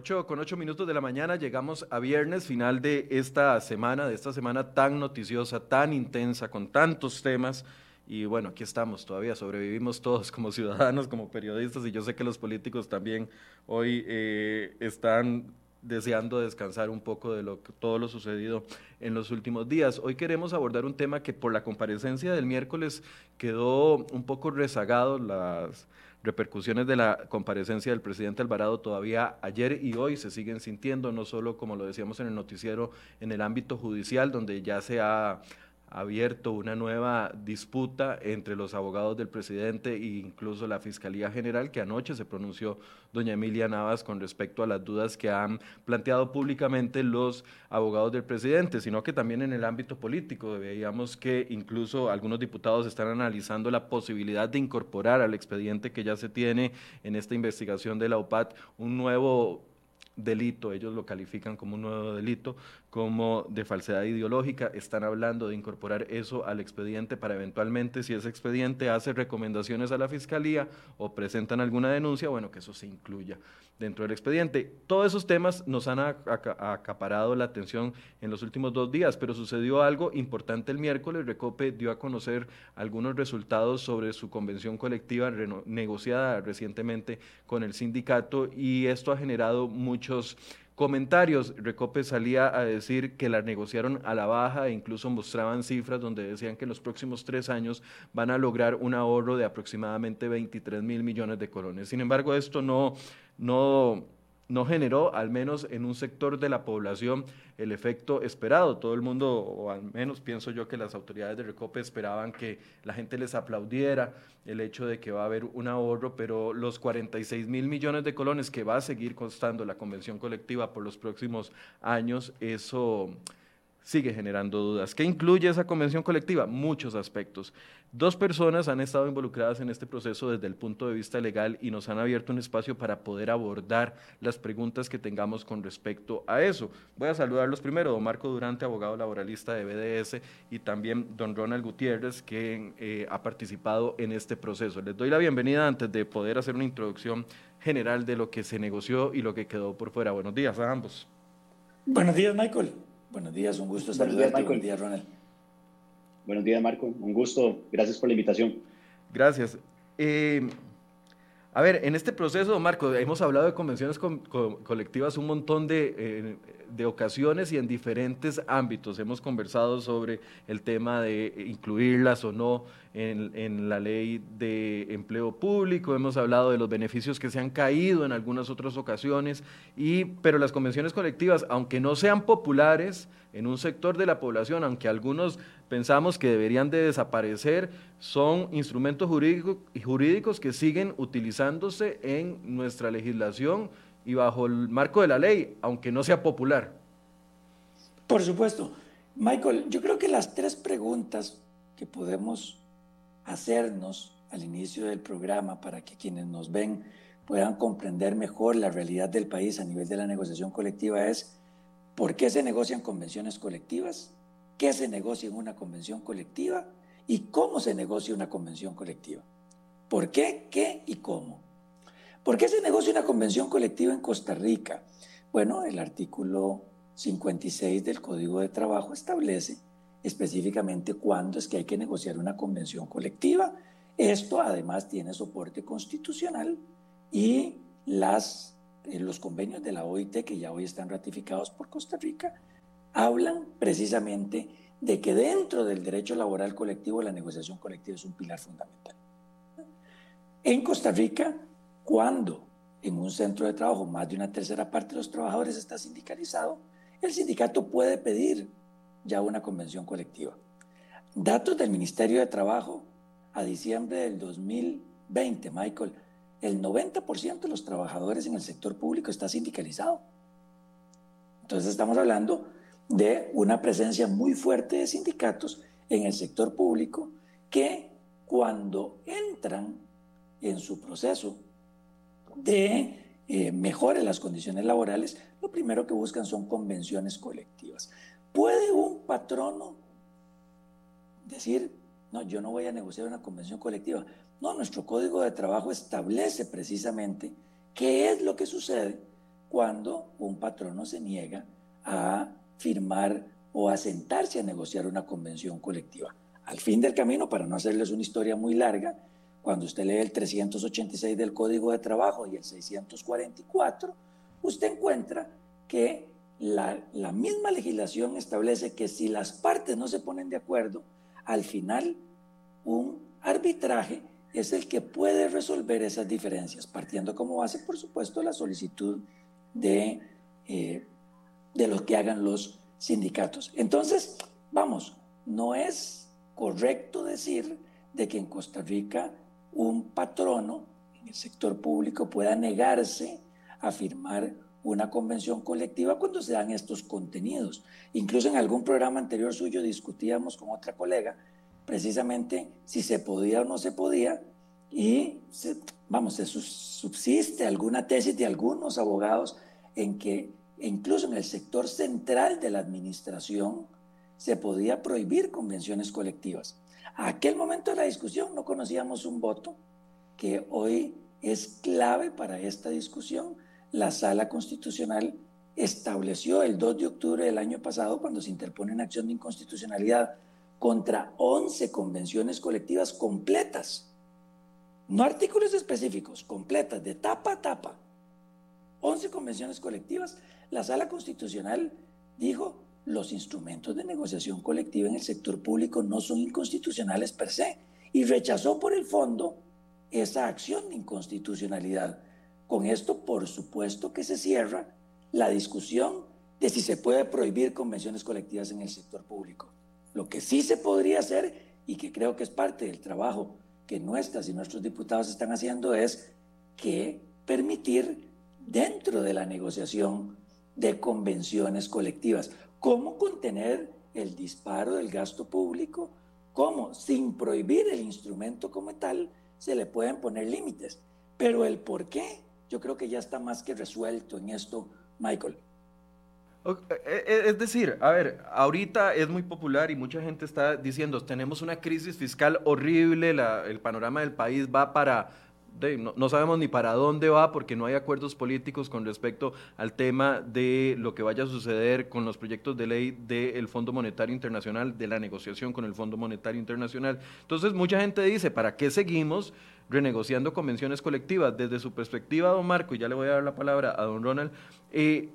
8 con 8 minutos de la mañana llegamos a viernes, final de esta semana, de esta semana tan noticiosa, tan intensa, con tantos temas. Y bueno, aquí estamos, todavía sobrevivimos todos como ciudadanos, como periodistas, y yo sé que los políticos también hoy eh, están deseando descansar un poco de lo, todo lo sucedido en los últimos días. Hoy queremos abordar un tema que por la comparecencia del miércoles quedó un poco rezagado, las repercusiones de la comparecencia del presidente Alvarado todavía ayer y hoy se siguen sintiendo, no solo como lo decíamos en el noticiero, en el ámbito judicial, donde ya se ha abierto una nueva disputa entre los abogados del presidente e incluso la Fiscalía General, que anoche se pronunció doña Emilia Navas con respecto a las dudas que han planteado públicamente los abogados del presidente, sino que también en el ámbito político. Veíamos que incluso algunos diputados están analizando la posibilidad de incorporar al expediente que ya se tiene en esta investigación de la OPAT un nuevo delito, ellos lo califican como un nuevo delito, como de falsedad ideológica, están hablando de incorporar eso al expediente para eventualmente, si ese expediente hace recomendaciones a la fiscalía o presentan alguna denuncia, bueno, que eso se incluya dentro del expediente. Todos esos temas nos han acaparado la atención en los últimos dos días, pero sucedió algo importante el miércoles. Recope dio a conocer algunos resultados sobre su convención colectiva negociada recientemente con el sindicato y esto ha generado muchos comentarios. Recope salía a decir que la negociaron a la baja e incluso mostraban cifras donde decían que en los próximos tres años van a lograr un ahorro de aproximadamente 23 mil millones de colones. Sin embargo, esto no no, no generó, al menos en un sector de la población, el efecto esperado. Todo el mundo, o al menos pienso yo que las autoridades de Recope esperaban que la gente les aplaudiera el hecho de que va a haber un ahorro, pero los 46 mil millones de colones que va a seguir costando la convención colectiva por los próximos años, eso sigue generando dudas. ¿Qué incluye esa convención colectiva? Muchos aspectos. Dos personas han estado involucradas en este proceso desde el punto de vista legal y nos han abierto un espacio para poder abordar las preguntas que tengamos con respecto a eso. Voy a saludarlos primero, don Marco Durante, abogado laboralista de BDS, y también don Ronald Gutiérrez, que eh, ha participado en este proceso. Les doy la bienvenida antes de poder hacer una introducción general de lo que se negoció y lo que quedó por fuera. Buenos días a ambos. Buenos días, Michael. Buenos días, un gusto saludarte. Buenos días, Ronald. Buenos días, Marco. Un gusto. Gracias por la invitación. Gracias. Eh, a ver, en este proceso, Marco, hemos hablado de convenciones colectivas un montón de, eh, de, ocasiones y en diferentes ámbitos. Hemos conversado sobre el tema de incluirlas o no en, en, la ley de empleo público, hemos hablado de los beneficios que se han caído en algunas otras ocasiones, y, pero las convenciones colectivas, aunque no sean populares en un sector de la población, aunque algunos pensamos que deberían de desaparecer, son instrumentos jurídicos que siguen utilizándose en nuestra legislación y bajo el marco de la ley, aunque no sea popular. Por supuesto. Michael, yo creo que las tres preguntas que podemos hacernos al inicio del programa para que quienes nos ven puedan comprender mejor la realidad del país a nivel de la negociación colectiva es ¿por qué se negocian convenciones colectivas? qué se negocia en una convención colectiva y cómo se negocia una convención colectiva. ¿Por qué, qué y cómo? ¿Por qué se negocia una convención colectiva en Costa Rica? Bueno, el artículo 56 del Código de Trabajo establece específicamente cuándo es que hay que negociar una convención colectiva. Esto además tiene soporte constitucional y las, eh, los convenios de la OIT que ya hoy están ratificados por Costa Rica hablan precisamente de que dentro del derecho laboral colectivo la negociación colectiva es un pilar fundamental. En Costa Rica, cuando en un centro de trabajo más de una tercera parte de los trabajadores está sindicalizado, el sindicato puede pedir ya una convención colectiva. Datos del Ministerio de Trabajo a diciembre del 2020, Michael, el 90% de los trabajadores en el sector público está sindicalizado. Entonces estamos hablando de una presencia muy fuerte de sindicatos en el sector público que cuando entran en su proceso de eh, mejore las condiciones laborales, lo primero que buscan son convenciones colectivas. ¿Puede un patrono decir, no, yo no voy a negociar una convención colectiva? No, nuestro código de trabajo establece precisamente qué es lo que sucede cuando un patrono se niega a firmar o a sentarse a negociar una convención colectiva. Al fin del camino, para no hacerles una historia muy larga, cuando usted lee el 386 del Código de Trabajo y el 644, usted encuentra que la, misma legislación establece que si las partes no se ponen de acuerdo, al final un arbitraje es el que puede resolver esas diferencias, partiendo como base, por supuesto, la solicitud de, eh, de lo que hagan los sindicatos. Entonces, vamos, no es correcto decir de que en Costa Rica un patrono en el sector público pueda negarse a firmar una convención colectiva cuando se dan estos contenidos. Incluso en algún programa anterior suyo discutíamos con otra colega precisamente si se podía o no se podía y vamos, subsiste alguna tesis de algunos abogados en que incluso en el sector central de la administración se podía prohibir convenciones colectivas. Aquel momento de la discusión no conocíamos un voto que hoy es clave para esta discusión. La sala constitucional estableció el 2 de octubre del año pasado, cuando se interpone una acción de inconstitucionalidad contra 11 convenciones colectivas completas, no artículos específicos, completas, de tapa a tapa, 11 convenciones colectivas, la sala constitucional dijo, los instrumentos de negociación colectiva en el sector público no son inconstitucionales per se y rechazó por el fondo esa acción de inconstitucionalidad. Con esto, por supuesto que se cierra la discusión de si se puede prohibir convenciones colectivas en el sector público. Lo que sí se podría hacer y que creo que es parte del trabajo que nuestras y nuestros diputados están haciendo es que permitir dentro de la negociación de convenciones colectivas cómo contener el disparo del gasto público, cómo sin prohibir el instrumento como tal se le pueden poner límites. Pero el por qué, yo creo que ya está más que resuelto en esto, Michael. E, e, es decir, a ver, ahorita es muy popular y mucha gente está diciendo, tenemos una crisis fiscal horrible, el panorama del país va para no, sabemos ni para dónde va porque no hay acuerdos políticos con respecto al tema de lo que vaya a suceder con los proyectos de ley del Fondo Monetario Internacional, de la negociación con el Fondo Monetario Internacional. Entonces, mucha gente dice, ¿para qué seguimos renegociando convenciones colectivas? Desde su perspectiva, don Marco, y ya le voy a dar la palabra a don Ronald, eh,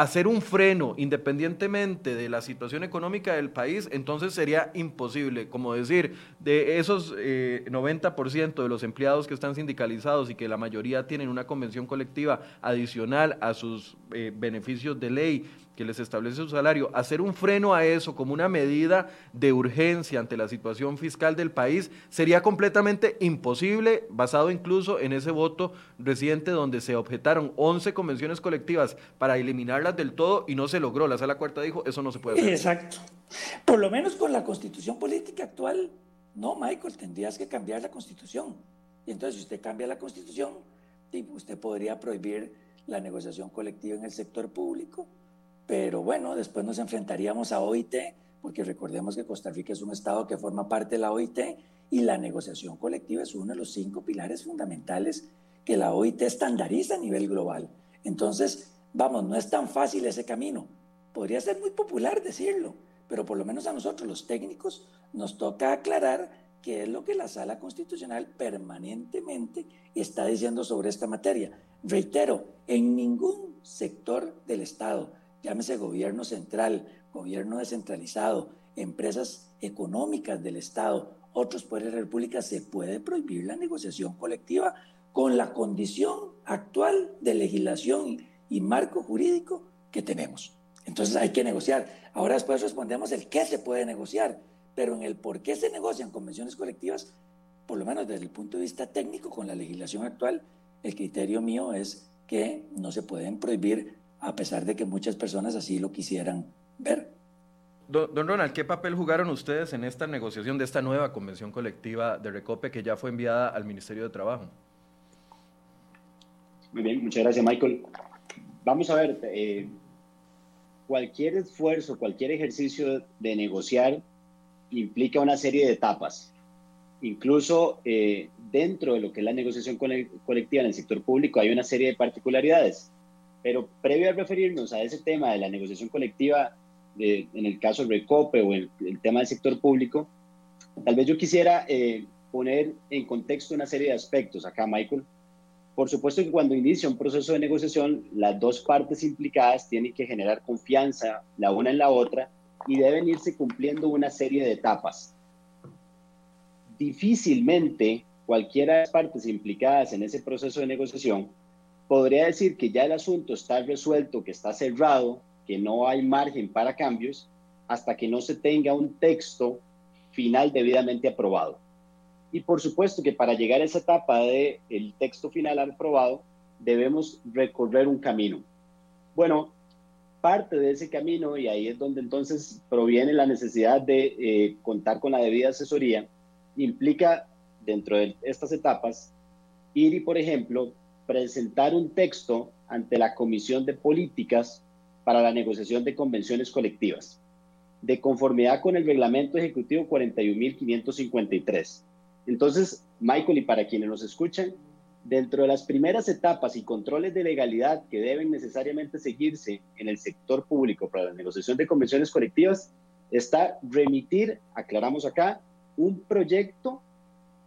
hacer un freno independientemente de la situación económica del país, entonces sería imposible, como decir, de esos 90% eh, de los empleados que están sindicalizados y que la mayoría tienen una convención colectiva adicional a sus eh, beneficios de ley que les establece su salario, hacer un freno a eso como una medida de urgencia ante la situación fiscal del país sería completamente imposible, basado incluso en ese voto reciente donde se objetaron 11 convenciones colectivas para eliminarlas del todo y no se logró. La sala cuarta dijo, eso no se puede hacer. Exacto. Por lo menos con la constitución política actual, no, Michael, tendrías que cambiar la constitución. Y entonces, si usted cambia la constitución, usted podría prohibir la negociación colectiva en el sector público, pero bueno, después nos enfrentaríamos a OIT, porque recordemos que Costa Rica es un estado que forma parte de la OIT y la negociación colectiva es uno de los cinco pilares fundamentales que la OIT estandariza a nivel global. Entonces, vamos, no es tan fácil ese camino. Podría ser muy popular decirlo, pero por lo menos a nosotros los técnicos nos toca aclarar qué es lo que la sala constitucional permanentemente está diciendo sobre esta materia. Reitero, en ningún sector del Estado, llámese gobierno central, gobierno descentralizado, empresas económicas del Estado, otros poderes de República, se puede prohibir la negociación colectiva con la condición actual de legislación y marco jurídico que tenemos. Entonces hay que negociar. Ahora después respondemos el qué se puede negociar, pero en el por qué se negocian convenciones colectivas, por lo menos desde el punto de vista técnico con la legislación actual, el criterio mío es que no se pueden prohibir a pesar de que muchas personas así lo quisieran ver. Don, Ronald, ¿qué papel jugaron ustedes en esta negociación de esta nueva convención colectiva de Recope que ya fue enviada al Ministerio de Trabajo? Muy bien, muchas gracias, Michael. Vamos a ver, eh, cualquier esfuerzo, cualquier ejercicio de negociar implica una serie de etapas. Incluso eh, dentro de lo que es la negociación colectiva en el sector público hay una serie de particularidades Pero previo a referirnos a ese tema de la negociación colectiva, en el caso del RECOPE o el, el, tema del sector público, tal vez yo quisiera eh, poner en contexto una serie de aspectos acá, Michael. Por supuesto que cuando inicia un proceso de negociación, las dos partes implicadas tienen que generar confianza la una en la otra y deben irse cumpliendo una serie de etapas. Difícilmente cualquiera de las partes implicadas en ese proceso de negociación podría decir que ya el asunto está resuelto, que está cerrado, que no hay margen para cambios, hasta que no se tenga un texto final debidamente aprobado. Y por supuesto que para llegar a esa etapa del el texto final aprobado, debemos recorrer un camino. Bueno, parte de ese camino, y ahí es donde entonces proviene la necesidad de eh, contar con la debida asesoría, implica dentro de estas etapas ir y, por ejemplo, presentar un texto ante la Comisión de Políticas para la negociación de convenciones colectivas, de conformidad con el Reglamento Ejecutivo 41.553. Entonces, Michael, y para quienes nos escuchan, dentro de las primeras etapas y controles de legalidad que deben necesariamente seguirse en el sector público para la negociación de convenciones colectivas, está remitir, aclaramos acá, un proyecto,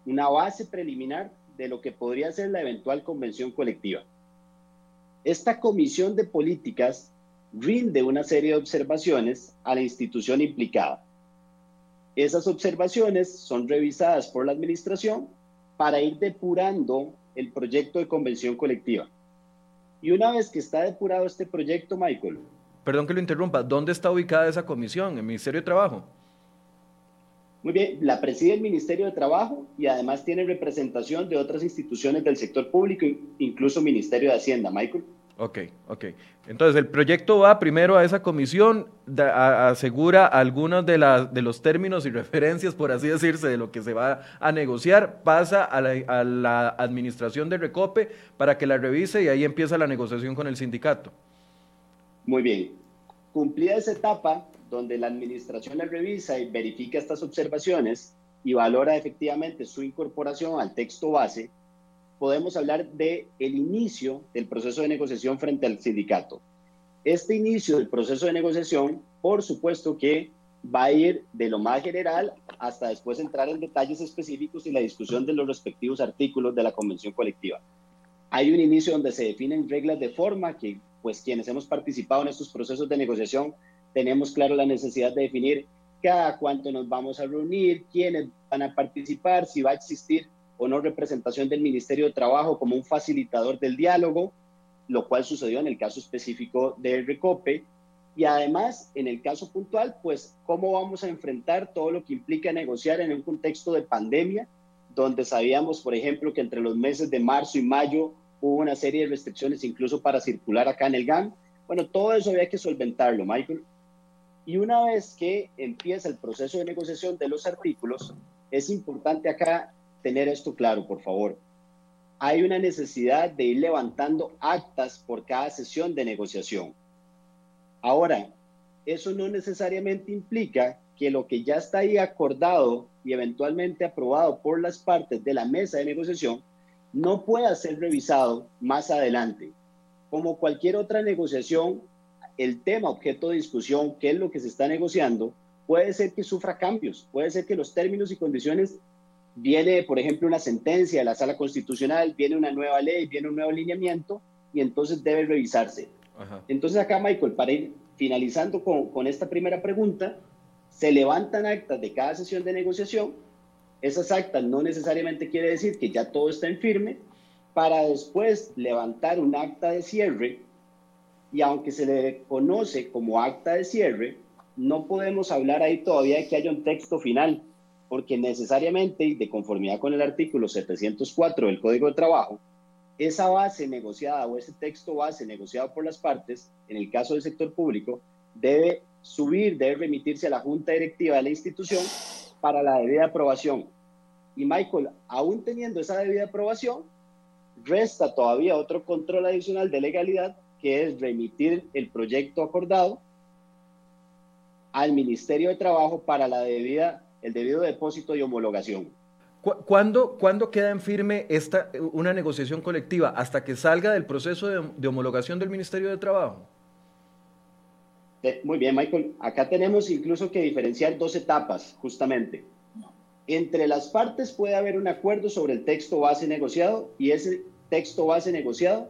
una base preliminar de lo que podría ser la eventual convención colectiva. Esta comisión de políticas rinde una serie de observaciones a la institución implicada. Esas observaciones son revisadas por la administración para ir depurando el proyecto de convención colectiva. Y una vez que está depurado este proyecto, Michael. Perdón que lo interrumpa, ¿dónde está ubicada esa comisión? ¿En el Ministerio de Trabajo? Muy bien, la preside el Ministerio de Trabajo y además tiene representación de otras instituciones del sector público, incluso Ministerio de Hacienda, Michael. Ok, ok. Entonces el proyecto va primero a esa comisión, asegura algunos de, de los términos y referencias, por así decirse, de lo que se va a negociar, pasa a la, a la administración de Recope para que la revise y ahí empieza la negociación con el sindicato. Muy bien. Cumplida esa etapa, donde la administración revisa y verifica estas observaciones y valora efectivamente su incorporación al texto base, podemos hablar de el inicio del proceso de negociación frente al sindicato. Este inicio del proceso de negociación, por supuesto que va a ir de lo más general hasta después entrar en detalles específicos y la discusión de los respectivos artículos de la convención colectiva. Hay un inicio donde se definen reglas de forma que, pues, quienes hemos participado en estos procesos de negociación, tenemos claro la necesidad de definir cada cuánto nos vamos a reunir, quiénes van a participar, si va a existir o no representación del Ministerio de Trabajo como un facilitador del diálogo, lo cual sucedió en el caso específico del Recope. Y además, en el caso puntual, pues, cómo vamos a enfrentar todo lo que implica negociar en un contexto de pandemia, donde sabíamos, por ejemplo, que entre los meses de marzo y mayo hubo una serie de restricciones incluso para circular acá en el GAM. Bueno, todo eso había que solventarlo, Michael. Y una vez que empieza el proceso de negociación de los artículos, es importante acá tener esto claro, por favor. Hay una necesidad de ir levantando actas por cada sesión de negociación. Ahora, eso no necesariamente implica que lo que ya está ahí acordado y eventualmente aprobado por las partes de la mesa de negociación no pueda ser revisado más adelante. Como cualquier otra negociación, el tema objeto de discusión, qué es lo que se está negociando, puede ser que sufra cambios, puede ser que los términos y condiciones viene, por ejemplo, una sentencia de la sala constitucional, viene una nueva ley, viene un nuevo lineamiento y entonces debe revisarse. Entonces acá, Michael, para ir finalizando con, con esta primera pregunta, se levantan actas de cada sesión de negociación. Esas actas no necesariamente quiere decir que ya todo está en firme, para después levantar un acta de cierre y aunque se le conoce como acta de cierre, no podemos hablar ahí todavía de que haya un texto final porque necesariamente, de conformidad con el artículo 704 del Código de Trabajo, esa base negociada o ese texto base negociado por las partes, en el caso del sector público, debe subir, debe remitirse a la junta directiva de la institución para la debida aprobación. Y Michael, aún teniendo esa debida aprobación, resta todavía otro control adicional de legalidad, que es remitir el proyecto acordado al Ministerio de Trabajo para la debida el debido depósito y homologación. ¿Cuándo, ¿Cuándo, queda en firme esta, una negociación colectiva? ¿Hasta que salga del proceso de, homologación del Ministerio de Trabajo? Eh, muy bien, Michael. Acá tenemos incluso que diferenciar dos etapas, justamente. Entre las partes puede haber un acuerdo sobre el texto base negociado y ese texto base negociado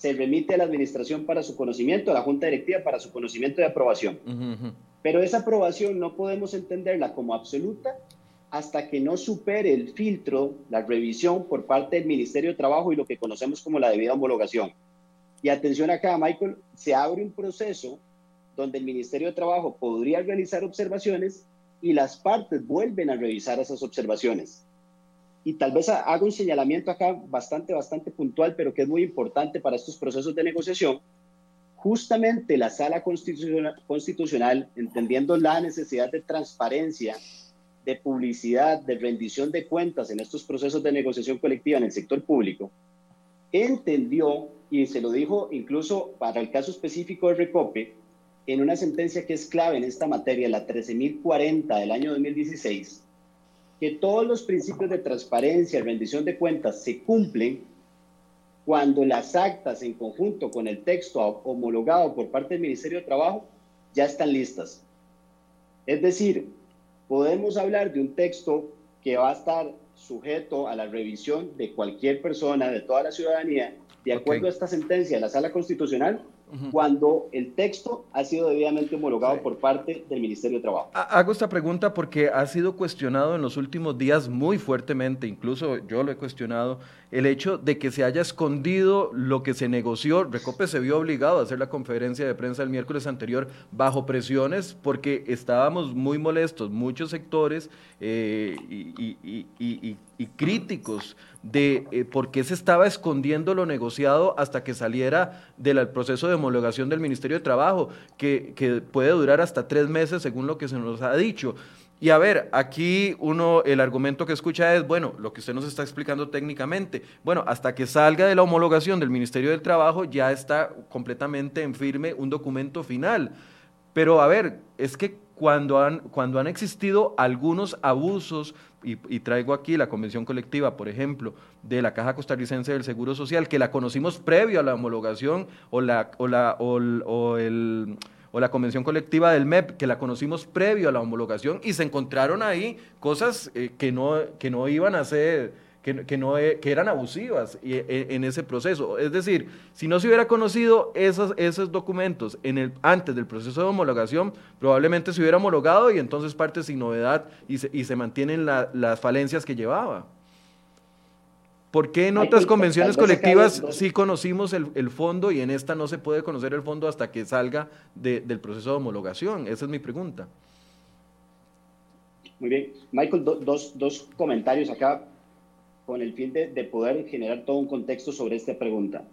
se remite a la administración para su conocimiento, a la junta directiva para su conocimiento de aprobación. Pero esa aprobación no podemos entenderla como absoluta hasta que no supere el filtro, la revisión por parte del Ministerio de Trabajo y lo que conocemos como la debida homologación. Y atención acá, Michael, se abre un proceso donde el Ministerio de Trabajo podría realizar observaciones y las partes vuelven a revisar esas observaciones. Y tal vez hago un señalamiento acá bastante, bastante puntual, pero que es muy importante para estos procesos de negociación. Justamente la sala constitucional, constitucional entendiendo la necesidad de transparencia de publicidad, de rendición de cuentas en estos procesos de negociación colectiva en el sector público, entendió, y se lo dijo incluso para el caso específico de Recope, en una sentencia que es clave en esta materia, la 13.040 del año 2016, que todos los principios de transparencia, rendición de cuentas se cumplen cuando las actas en conjunto con el texto homologado por parte del Ministerio de Trabajo ya están listas. Es decir, podemos hablar de un texto que va a estar sujeto a la revisión de cualquier persona, de toda la ciudadanía, de acuerdo a esta sentencia de la Sala Constitucional, cuando el texto ha sido debidamente homologado por parte del Ministerio de Trabajo. Hago esta pregunta porque ha sido cuestionado en los últimos días muy fuertemente, incluso yo lo he cuestionado, el hecho de que se haya escondido lo que se negoció. Recope se vio obligado a hacer la conferencia de prensa el miércoles anterior bajo presiones porque estábamos muy molestos, muchos sectores eh, y, críticos de eh, por qué se estaba escondiendo lo negociado hasta que saliera del proceso de homologación del Ministerio de Trabajo, que, que puede durar hasta tres meses según lo que se nos ha dicho. Y a ver, aquí uno, el argumento que escucha es, bueno, lo que usted nos está explicando técnicamente, bueno, hasta que salga de la homologación del Ministerio del Trabajo ya está completamente en firme un documento final. Pero a ver, es que cuando han, cuando han existido algunos abusos, y, traigo aquí la convención colectiva, por ejemplo, de la Caja Costarricense del Seguro Social, que la conocimos previo a la homologación o, la, o, la, o el o la convención colectiva del MEP, que la conocimos previo a la homologación y se encontraron ahí cosas eh, que, no, que no iban a ser, que, que, no, eh, que eran abusivas e, en ese proceso. Es decir, si no se hubiera conocido esos, esos documentos en el, antes del proceso de homologación, probablemente se hubiera homologado y entonces parte sin novedad y se, y se mantienen las falencias que llevaba. ¿Por qué en otras convenciones colectivas sí conocimos el, fondo y en esta no se puede conocer el fondo hasta que salga del proceso de homologación? Esa es mi pregunta. Muy bien. Michael, dos, comentarios acá con el fin de, de poder generar todo un contexto sobre esta pregunta.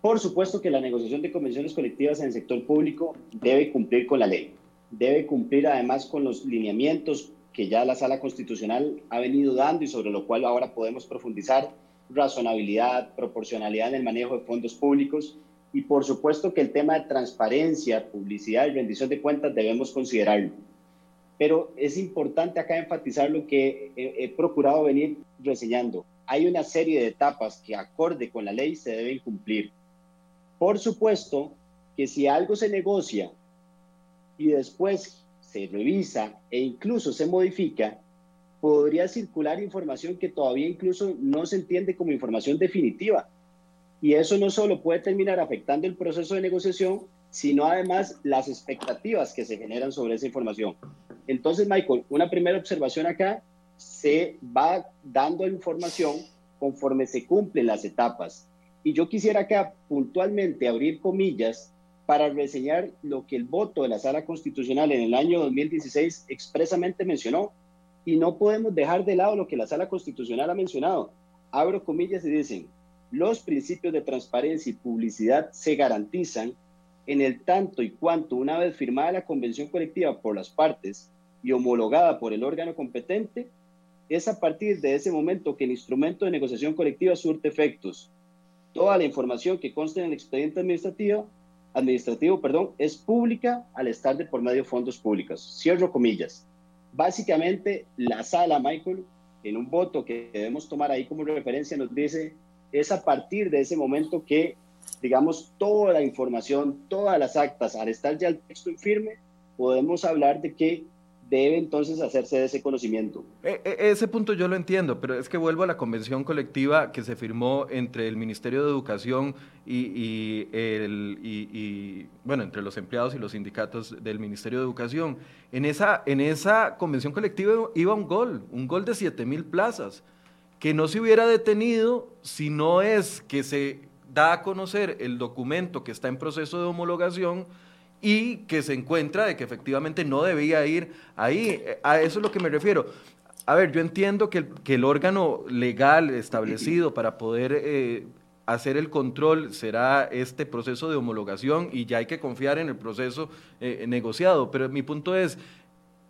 Por supuesto que la negociación de convenciones colectivas en el sector público debe cumplir con la ley, debe cumplir además con los lineamientos que ya la sala constitucional ha venido dando y sobre lo cual ahora podemos profundizar, razonabilidad, proporcionalidad en el manejo de fondos públicos y por supuesto que el tema de transparencia, publicidad y rendición de cuentas debemos considerarlo. Pero es importante acá enfatizar lo que he, he procurado venir reseñando. Hay una serie de etapas que acorde con la ley se deben cumplir. Por supuesto que si algo se negocia y después se revisa e incluso se modifica, podría circular información que todavía incluso no se entiende como información definitiva. Y eso no solo puede terminar afectando el proceso de negociación, sino además las expectativas que se generan sobre esa información. Entonces, Michael, una primera observación acá, se va dando información conforme se cumplen las etapas. Y yo quisiera acá puntualmente abrir comillas para reseñar lo que el voto de la Sala Constitucional en el año 2016 expresamente mencionó. Y no podemos dejar de lado lo que la Sala Constitucional ha mencionado. Abro comillas y dicen, los principios de transparencia y publicidad se garantizan en el tanto y cuanto una vez firmada la convención colectiva por las partes y homologada por el órgano competente, es a partir de ese momento que el instrumento de negociación colectiva surte efectos. Toda la información que conste en el expediente administrativo administrativo, perdón, es pública al estar de por medio de fondos públicos. Cierro comillas. Básicamente, la sala, Michael, en un voto que debemos tomar ahí como referencia, nos dice, es a partir de ese momento que, digamos, toda la información, todas las actas, al estar ya el texto en firme, podemos hablar de que debe entonces hacerse de ese conocimiento. E, e, ese punto yo lo entiendo, pero es que vuelvo a la convención colectiva que se firmó entre el Ministerio de Educación y, bueno, entre los empleados y los sindicatos del Ministerio de Educación. En esa, en esa convención colectiva iba un gol, un gol de 7 mil plazas, que no se hubiera detenido si no es que se da a conocer el documento que está en proceso de homologación y que se encuentra de que efectivamente no debía ir ahí. A eso es lo que me refiero. A ver, yo entiendo que el, que el órgano legal establecido para poder eh, hacer el control será este proceso de homologación y ya hay que confiar en el proceso eh, negociado, pero mi punto es,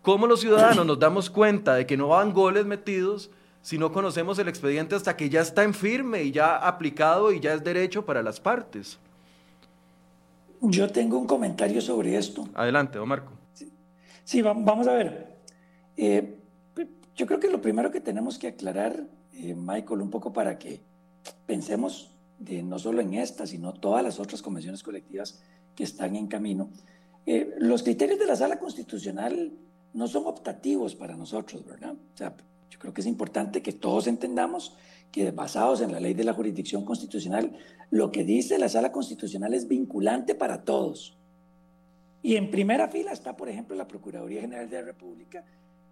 ¿cómo los ciudadanos nos damos cuenta de que no van goles metidos si no conocemos el expediente hasta que ya está en firme y ya aplicado y ya es derecho para las partes? Yo tengo un comentario sobre esto. Adelante, don Marco. Sí, vamos a ver. Eh, yo creo que lo primero que tenemos que aclarar, eh, Michael, un poco para que pensemos de no solo en esta, sino todas las otras convenciones colectivas que están en camino. Eh, los criterios de la sala constitucional no son optativos para nosotros, ¿verdad? O sea, yo creo que es importante que todos entendamos que basados en la ley de la jurisdicción constitucional, lo que dice la sala constitucional es vinculante para todos. Y en primera fila está, por ejemplo, la Procuraduría General de la República,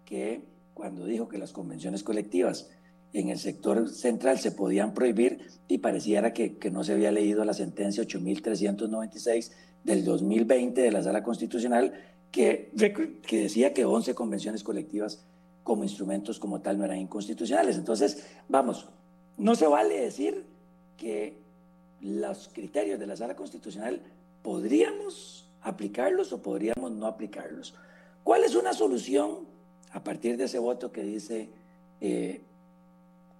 que cuando dijo que las convenciones colectivas en el sector central se podían prohibir y pareciera que, que no se había leído la sentencia 8396 del 2020 de la Sala Constitucional que, que decía que 11 convenciones colectivas como instrumentos como tal no eran inconstitucionales. Entonces, vamos, no se vale decir que los criterios de la sala constitucional podríamos aplicarlos o podríamos no aplicarlos. ¿Cuál es una solución a partir de ese voto que dice eh,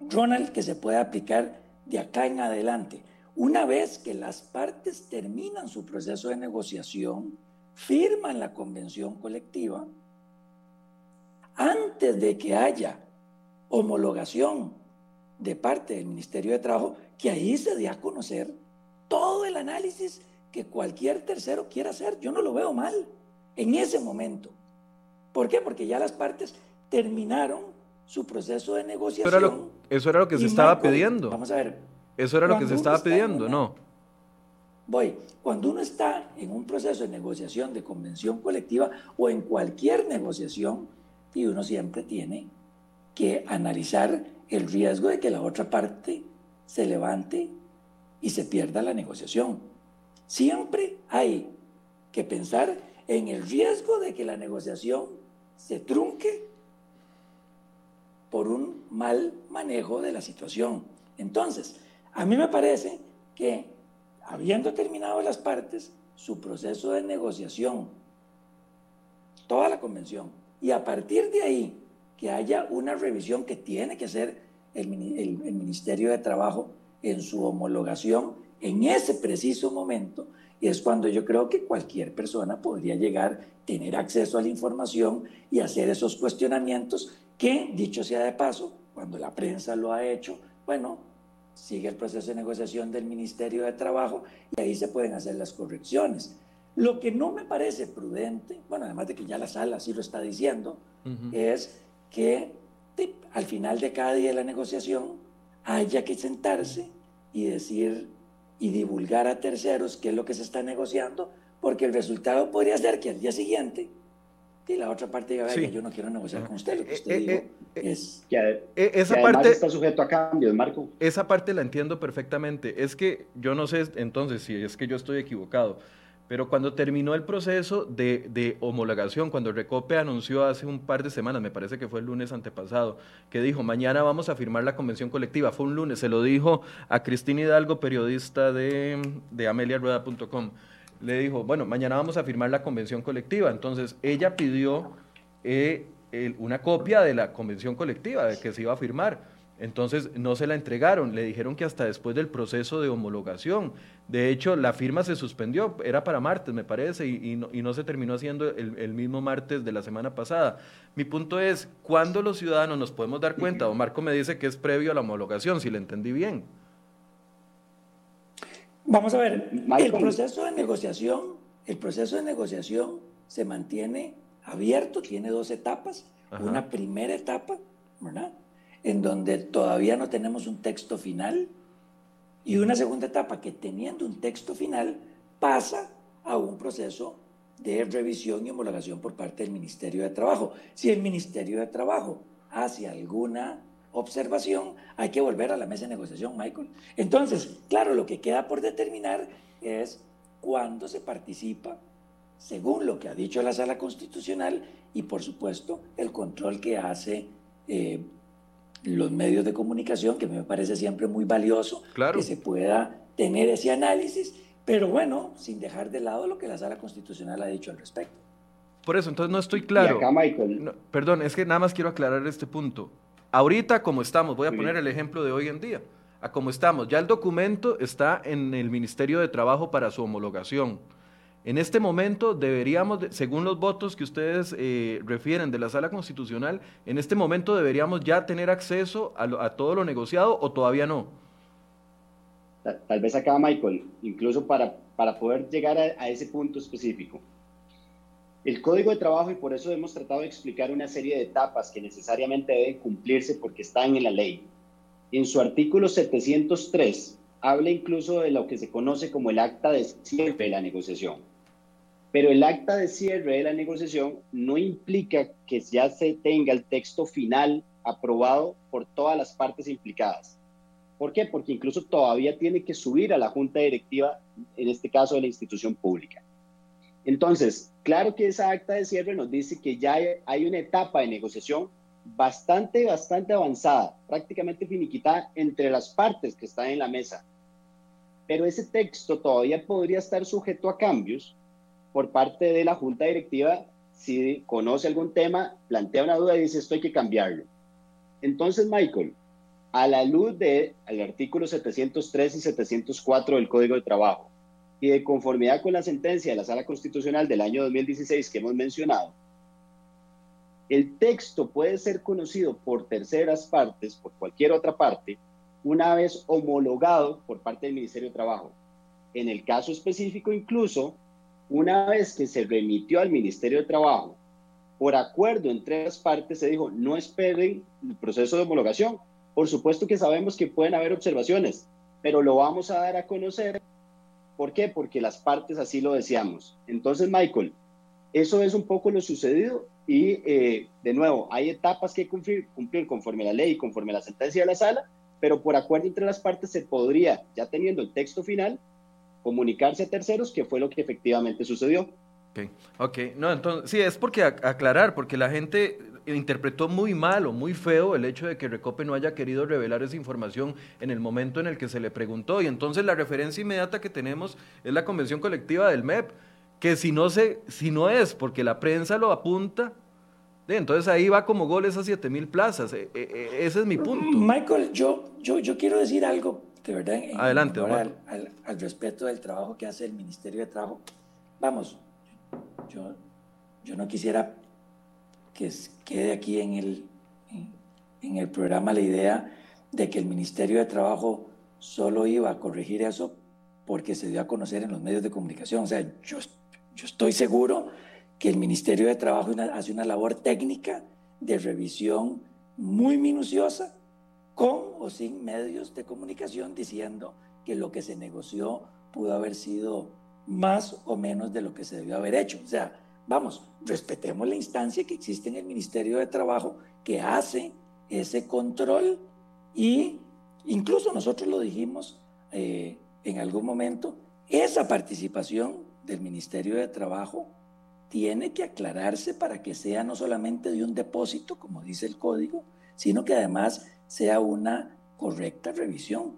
Ronald que se puede aplicar de acá en adelante? Una vez que las partes terminan su proceso de negociación, firman la convención colectiva, antes de que haya homologación de parte del Ministerio de Trabajo, que ahí se dé a conocer todo el análisis que cualquier tercero quiera hacer. Yo no lo veo mal en ese momento. ¿Por qué? Porque ya las partes terminaron su proceso de negociación. eso era lo que se estaba pidiendo. Vamos a ver. Eso era lo que se estaba pidiendo, ¿no? Voy, cuando uno está en un proceso de negociación de convención colectiva o en cualquier negociación, y uno siempre tiene que analizar el riesgo de que la otra parte se levante y se pierda la negociación. Siempre hay que pensar en el riesgo de que la negociación se trunque por un mal manejo de la situación. Entonces, a mí me parece que habiendo terminado las partes su proceso de negociación, toda la convención, y a partir de ahí que haya una revisión que tiene que hacer el, Ministerio de Trabajo en su homologación en ese preciso momento. Y es cuando yo creo que cualquier persona podría llegar, tener acceso a la información y hacer esos cuestionamientos que, dicho sea de paso, cuando la prensa lo ha hecho, bueno, sigue el proceso de negociación del Ministerio de Trabajo y ahí se pueden hacer las correcciones. Lo que no me parece prudente, bueno, además de que ya la sala sí lo está diciendo, es que al final de cada día de la negociación haya que sentarse y decir y divulgar a terceros qué es lo que se está negociando, porque el resultado podría ser que al día siguiente y la otra parte diga, yo no quiero negociar con usted, lo que usted eh, eh, eh, es... Que, esa parte está sujeto a cambio, Marco. Esa parte la entiendo perfectamente. Es que yo no sé entonces si es que yo estoy equivocado, pero cuando terminó el proceso de, homologación, cuando Recope anunció hace un par de semanas, me parece que fue el lunes antepasado, que dijo, mañana vamos a firmar la convención colectiva, fue un lunes, se lo dijo a Cristina Hidalgo, periodista de, de ameliarueda.com, le dijo, bueno, mañana vamos a firmar la convención colectiva. Entonces, ella pidió eh, una copia de la convención colectiva, de que se iba a firmar. Entonces no se la entregaron, le dijeron que hasta después del proceso de homologación. De hecho, la firma se suspendió, era para martes, me parece, y, no, se terminó haciendo el, mismo martes de la semana pasada. Mi punto es, ¿cuándo los ciudadanos nos podemos dar cuenta? O Marco me dice que es previo a la homologación, si le entendí bien. Vamos a ver, el proceso de negociación, el proceso de negociación se mantiene abierto, tiene dos etapas. Una primera etapa, ¿verdad? En donde todavía no tenemos un texto final, y una segunda etapa que teniendo un texto final pasa a un proceso de revisión y homologación por parte del Ministerio de Trabajo. Si el Ministerio de Trabajo hace alguna observación, hay que volver a la mesa de negociación, Michael. Entonces, claro, lo que queda por determinar es cuándo se participa, según lo que ha dicho la Sala Constitucional, y por supuesto el control que hace eh, los medios de comunicación, que me parece siempre muy valioso que se pueda tener ese análisis, pero bueno, sin dejar de lado lo que la Sala Constitucional ha dicho al respecto. Por eso, entonces no estoy claro. perdón, es que nada más quiero aclarar este punto. Ahorita, como estamos, voy a poner el ejemplo de hoy en día, a como estamos, ya el documento está en el Ministerio de Trabajo para su homologación en este momento deberíamos, según los votos que ustedes eh, refieren de la sala constitucional, en este momento deberíamos ya tener acceso a, todo lo negociado o todavía no. Tal, vez acá, Michael, incluso para, para poder llegar a, ese punto específico. El Código de Trabajo, y por eso hemos tratado de explicar una serie de etapas que necesariamente deben cumplirse porque están en la ley. En su artículo 703 habla incluso de lo que se conoce como el acta de cierre de la negociación pero el acta de cierre de la negociación no implica que ya se tenga el texto final aprobado por todas las partes implicadas. ¿Por qué? Porque incluso todavía tiene que subir a la junta directiva, en este caso de la institución pública. Entonces, claro que esa acta de cierre nos dice que ya hay una etapa de negociación bastante, bastante avanzada, prácticamente finiquitada entre las partes que están en la mesa. Pero ese texto todavía podría estar sujeto a cambios por parte de la junta directiva, si conoce algún tema, plantea una duda y dice esto hay que cambiarlo. Entonces, Michael, a la luz del artículo 703 y 704 del Código de Trabajo y de conformidad con la sentencia de la Sala Constitucional del año 2016 que hemos mencionado, el texto puede ser conocido por terceras partes, por cualquier otra parte, una vez homologado por parte del Ministerio de Trabajo. En el caso específico, incluso, una vez que se remitió al Ministerio de Trabajo, por acuerdo entre las partes, se dijo, no esperen el proceso de homologación. Por supuesto que sabemos que pueden haber observaciones, pero lo vamos a dar a conocer. ¿Por qué? Porque las partes así lo deseamos. Entonces, Michael, eso es un poco lo sucedido y, eh, de nuevo, hay etapas que cumplir, cumplir conforme la ley y conforme la sentencia de la sala, pero por acuerdo entre las partes se podría, ya teniendo el texto final, comunicarse a terceros, que fue lo que efectivamente sucedió. Ok, ok, no, entonces, sí, es porque aclarar, porque la gente interpretó muy mal o muy feo el hecho de que Recope no haya querido revelar esa información en el momento en el que se le preguntó. Y entonces la referencia inmediata que tenemos es la convención colectiva del MEP, que si no, se, si no es porque la prensa lo apunta, entonces ahí va como goles a 7 mil plazas. E, e, e, ese es mi punto. Michael, yo, yo, yo quiero decir algo de verdad, Adelante, al, al, respeto del trabajo que hace el Ministerio de Trabajo. Vamos, yo, yo no quisiera que quede aquí en el, en el programa la idea de que el Ministerio de Trabajo solo iba a corregir eso porque se dio a conocer en los medios de comunicación. O sea, yo, yo estoy seguro que el Ministerio de Trabajo hace una labor técnica de revisión muy minuciosa con o sin medios de comunicación diciendo que lo que se negoció pudo haber sido más o menos de lo que se debió haber hecho. O sea, vamos, respetemos la instancia que existe en el Ministerio de Trabajo que hace ese control y incluso nosotros lo dijimos eh, en algún momento, esa participación del Ministerio de Trabajo tiene que aclararse para que sea no solamente de un depósito, como dice el código, sino que además sea una correcta revisión.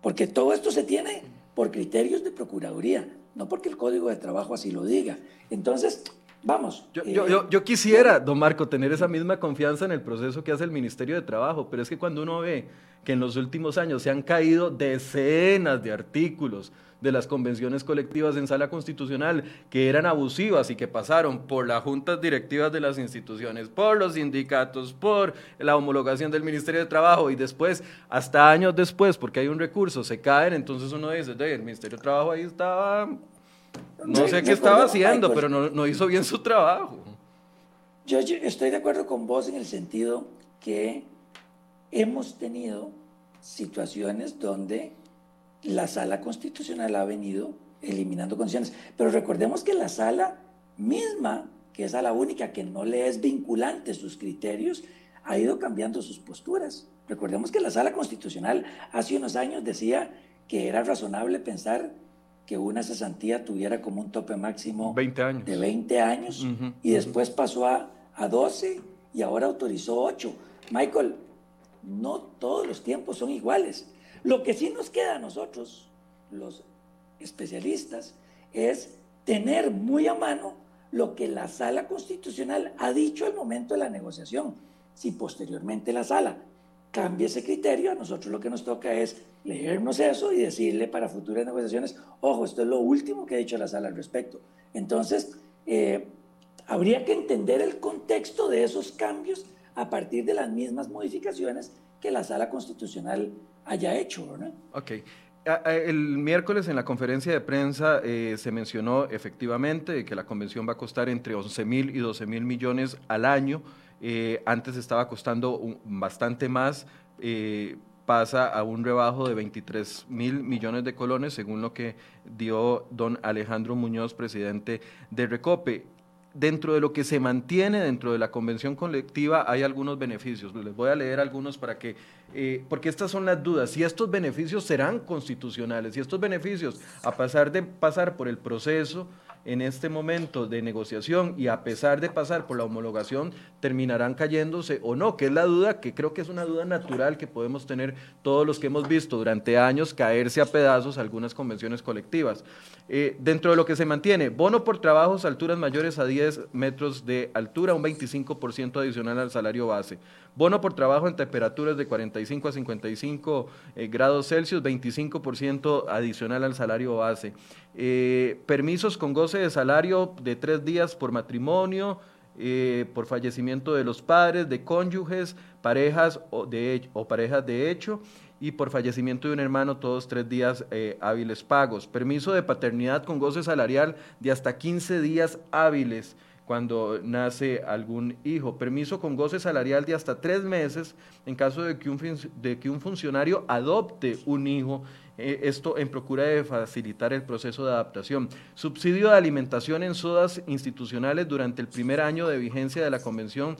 Porque todo esto se tiene por criterios de Procuraduría, no porque el Código de Trabajo así lo diga. Entonces, Vamos. Yo, yo, yo, quisiera, don Marco, tener esa misma confianza en el proceso que hace el Ministerio de Trabajo, pero es que cuando uno ve que en los últimos años se han caído decenas de artículos de las convenciones colectivas en sala constitucional que eran abusivas y que pasaron por las juntas directivas de las instituciones, por los sindicatos, por la homologación del Ministerio de Trabajo y después, hasta años después, porque hay un recurso, se caen, entonces uno dice, el Ministerio de Trabajo ahí estaba, no sé qué estaba haciendo, pero no, no hizo bien su trabajo. Yo, yo estoy de acuerdo con vos en el sentido que hemos tenido situaciones donde la sala constitucional ha venido eliminando condiciones. Pero recordemos que la sala misma, que es a la única que no le es vinculante sus criterios, ha ido cambiando sus posturas. Recordemos que la sala constitucional hace unos años decía que era razonable pensar que una cesantía tuviera como un tope máximo de 20 años y después pasó a, a 12 y ahora autorizó 8. Michael, no todos los tiempos son iguales. Lo que sí nos queda a nosotros, los especialistas, es tener muy a mano lo que la sala constitucional ha dicho al momento de la negociación. Si posteriormente la sala cambia ese criterio, a nosotros lo que nos toca es leernos eso y decirle para futuras negociaciones, ojo, esto es lo último que ha dicho la sala al respecto. Entonces, eh, habría que entender el contexto de esos cambios a partir de las mismas modificaciones que la sala constitucional haya hecho, ¿no? Ok. El miércoles en la conferencia de prensa eh, se mencionó efectivamente que la convención va a costar entre 11 mil y 12 mil millones al año. Eh, antes estaba costando bastante más. Pasa a un rebajo de 23 mil millones de colones, según lo que dio don Alejandro Muñoz, presidente de Recope dentro de lo que se mantiene dentro de la convención colectiva hay algunos beneficios. Les voy a leer algunos para que, eh, porque estas son las dudas. Si estos beneficios serán constitucionales, si estos beneficios, a pesar de pasar por el proceso en este momento de negociación y a pesar de pasar por la homologación, terminarán cayéndose o no, que es la duda, que creo que es una duda natural que podemos tener todos los que hemos visto durante años caerse a pedazos algunas convenciones colectivas. Eh, dentro de lo que se mantiene, bono por trabajos alturas mayores a 10 metros de altura, un 25% adicional al salario base. Bono por trabajo en temperaturas de 45 a 55 eh, grados Celsius, 25% adicional al salario base. Eh, permisos con goce de salario de tres días por matrimonio, eh, por fallecimiento de los padres, de cónyuges, parejas o, de, o parejas de hecho y por fallecimiento de un hermano todos tres días hábiles pagos. Permiso de paternidad con goce salarial de hasta 15 días hábiles cuando nace algún hijo. Permiso con goce salarial de hasta tres meses en caso de que un, de que un funcionario adopte un hijo. Eh, esto en procura de facilitar el proceso de adaptación. Subsidio de alimentación en sodas institucionales durante el primer año de vigencia de la Convención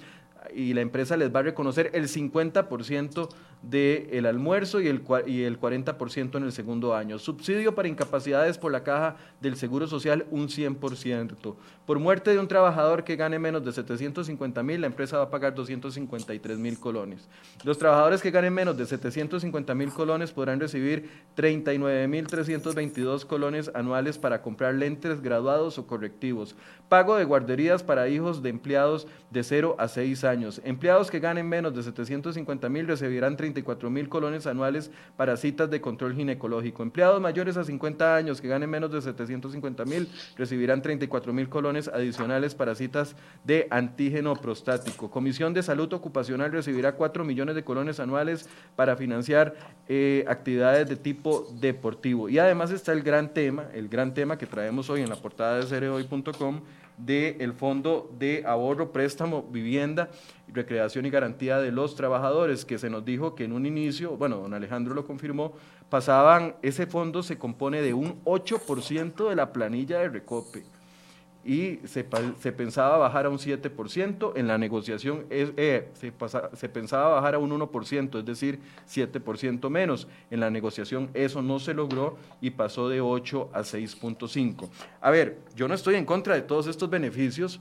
y la empresa les va a reconocer el 50% del almuerzo y el, y el 40% en el segundo año. Subsidio para incapacidades por la caja del Seguro Social, un 100%. Por muerte de un trabajador que gane menos de 750 mil, la empresa va a pagar 253 mil colones. Los trabajadores que ganen menos de 750 mil colones podrán recibir 39 mil 322 colones anuales para comprar lentes graduados o correctivos. Pago de guarderías para hijos de empleados de 0 a 6 años. Empleados que ganen menos de 750 mil recibirán 34 mil colones anuales para citas de control ginecológico. Empleados mayores a 50 años que ganen menos de 750 mil recibirán 34 mil colones adicionales para citas de antígeno prostático. Comisión de Salud Ocupacional recibirá 4 millones de colones anuales para financiar eh, actividades de tipo deportivo. Y además está el gran tema, el gran tema que traemos hoy en la portada de cereoy.com del Fondo de Ahorro, Préstamo, Vivienda, Recreación y Garantía de los Trabajadores, que se nos dijo que en un inicio, bueno, don Alejandro lo confirmó, pasaban, ese fondo se compone de un 8% de la planilla de Recope y se, pensaba bajar a un 7%, en la negociación eh, se, se pensaba bajar a un 1%, es decir, 7% menos. En la negociación eso no se logró y pasó de 8 a 6.5. A ver, yo no estoy en contra de todos estos beneficios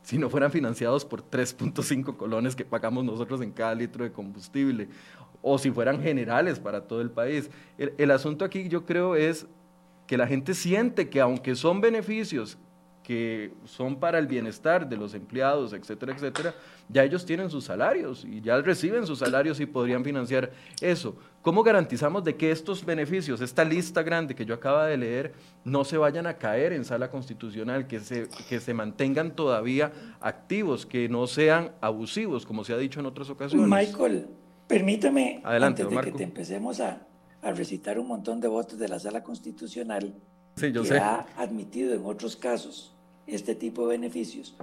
si no fueran financiados por 3.5 colones que pagamos nosotros en cada litro de combustible, o si fueran generales para todo el país. el asunto aquí yo creo es que la gente siente que aunque son beneficios que son para el bienestar de los empleados, etcétera, etcétera, ya ellos tienen sus salarios y ya reciben sus salarios y podrían financiar eso. ¿Cómo garantizamos de que estos beneficios, esta lista grande que yo acaba de leer, no se vayan a caer en sala constitucional, que se, que se mantengan todavía activos, que no sean abusivos, como se ha dicho en otras ocasiones? Michael, permítame, antes de que te empecemos a, a recitar un montón de votos de la sala constitucional, sí, yo que ha admitido en otros casos este tipo de beneficios,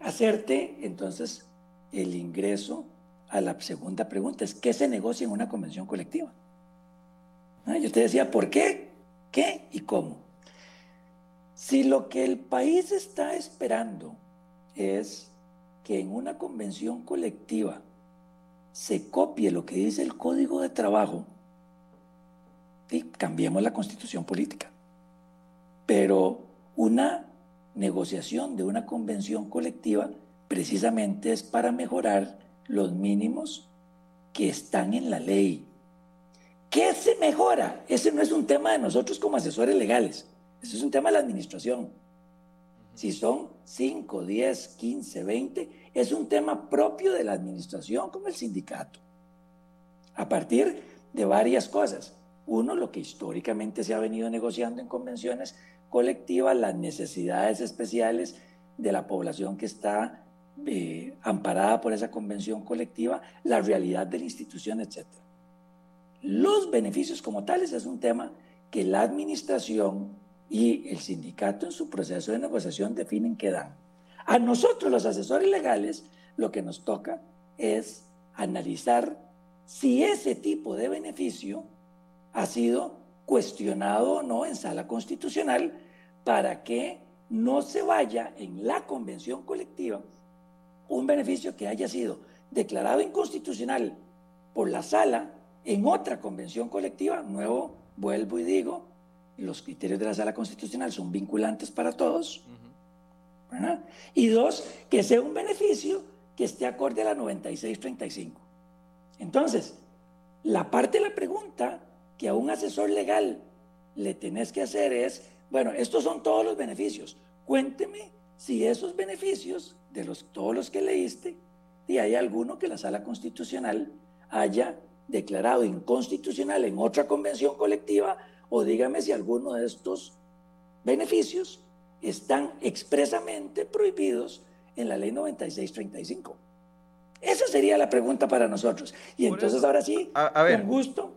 hacerte entonces el ingreso a la segunda pregunta, es ¿qué se negocia en una convención colectiva? ¿Ah? Yo te decía, ¿por qué? ¿Qué y cómo? Si lo que el país está esperando es que en una convención colectiva se copie lo que dice el código de trabajo, y cambiemos la constitución política. Pero una negociación de una convención colectiva precisamente es para mejorar los mínimos que están en la ley. ¿Qué se mejora? Ese no es un tema de nosotros como asesores legales, ese es un tema de la administración. Si son 5, 10, 15, 20, es un tema propio de la administración como el sindicato. A partir de varias cosas. Uno, lo que históricamente se ha venido negociando en convenciones colectivas, las necesidades especiales de la población que está eh, amparada por esa convención colectiva, la realidad de la institución, etc. Los beneficios como tales es un tema que la administración y el sindicato en su proceso de negociación definen que dan. A nosotros, los asesores legales, lo que nos toca es analizar si ese tipo de beneficio ha sido cuestionado o no en sala constitucional para que no se vaya en la convención colectiva un beneficio que haya sido declarado inconstitucional por la sala en otra convención colectiva. Nuevo, vuelvo y digo, los criterios de la sala constitucional son vinculantes para todos. Y dos, que sea un beneficio que esté acorde a la 9635. Entonces, la parte de la pregunta que a un asesor legal le tenés que hacer es, bueno, estos son todos los beneficios. Cuénteme si esos beneficios de los, todos los que leíste, y hay alguno que la sala constitucional haya declarado inconstitucional en otra convención colectiva, o dígame si alguno de estos beneficios están expresamente prohibidos en la ley 9635. Esa sería la pregunta para nosotros. Y entonces ahora sí, con gusto.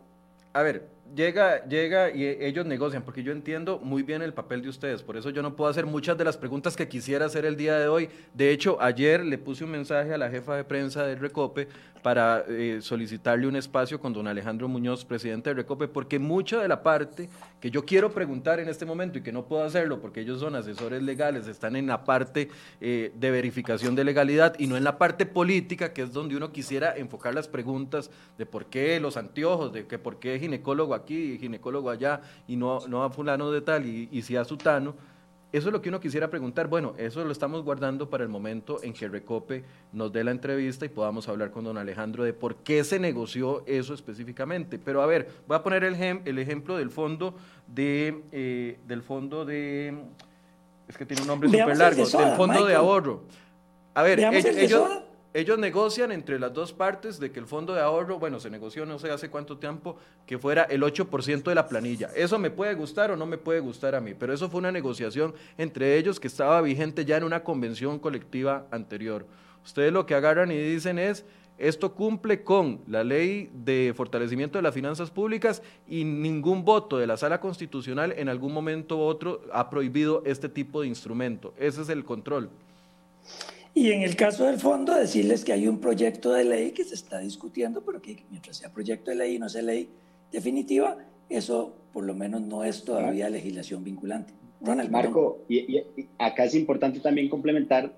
A ver, llega, llega y ellos negocian, porque yo entiendo muy bien el papel de ustedes, por eso yo no puedo hacer muchas de las preguntas que quisiera hacer el día de hoy. De hecho, ayer le puse un mensaje a la jefa de prensa del Recope para eh, solicitarle un espacio con don Alejandro Muñoz, presidente del Recope, porque mucha de la parte que yo quiero preguntar en este momento y que no puedo hacerlo porque ellos son asesores legales, están en la parte eh, de verificación de legalidad y no en la parte política, que es donde uno quisiera enfocar las preguntas de por qué los anteojos, de que por qué ginecólogo aquí ginecólogo allá y no, no a fulano de tal y, y si a sutano eso es lo que uno quisiera preguntar. Bueno, eso lo estamos guardando para el momento en que Recope nos dé la entrevista y podamos hablar con don Alejandro de por qué se negoció eso específicamente. Pero a ver, voy a poner el, el ejemplo del fondo de, eh, del fondo de, es que tiene un nombre súper largo, del fondo de ahorro. A ver, ellos, ellos negocian entre las dos partes de que el fondo de ahorro, bueno, se negoció no sé hace cuánto tiempo, que fuera el 8% de la planilla. Eso me puede gustar o no me puede gustar a mí, pero eso fue una negociación entre ellos que estaba vigente ya en una convención colectiva anterior. Ustedes lo que agarran y dicen es, esto cumple con la ley de fortalecimiento de las finanzas públicas y ningún voto de la sala constitucional en algún momento u otro ha prohibido este tipo de instrumento. Ese es el control. Y en el caso del fondo, decirles que hay un proyecto de ley que se está discutiendo, pero que mientras sea proyecto de ley y no sea ley definitiva, eso por lo menos no es todavía legislación vinculante. Ronald, Marco, y, acá es importante también complementar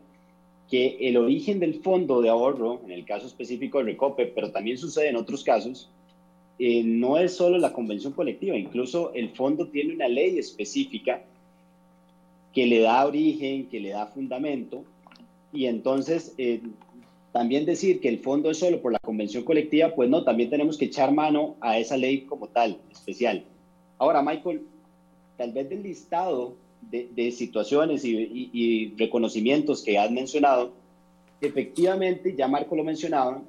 que el origen del fondo de ahorro, en el caso específico de Recope, pero también sucede en otros casos, eh, no es solo la convención colectiva, incluso el fondo tiene una ley específica que le da origen, que le da fundamento y entonces eh, también decir que el fondo es solo por la convención colectiva, pues no, también tenemos que echar mano a esa ley como tal, especial. Ahora, Michael, tal vez del listado de, situaciones y, y, reconocimientos que has mencionado, efectivamente, ya Marco lo mencionaba,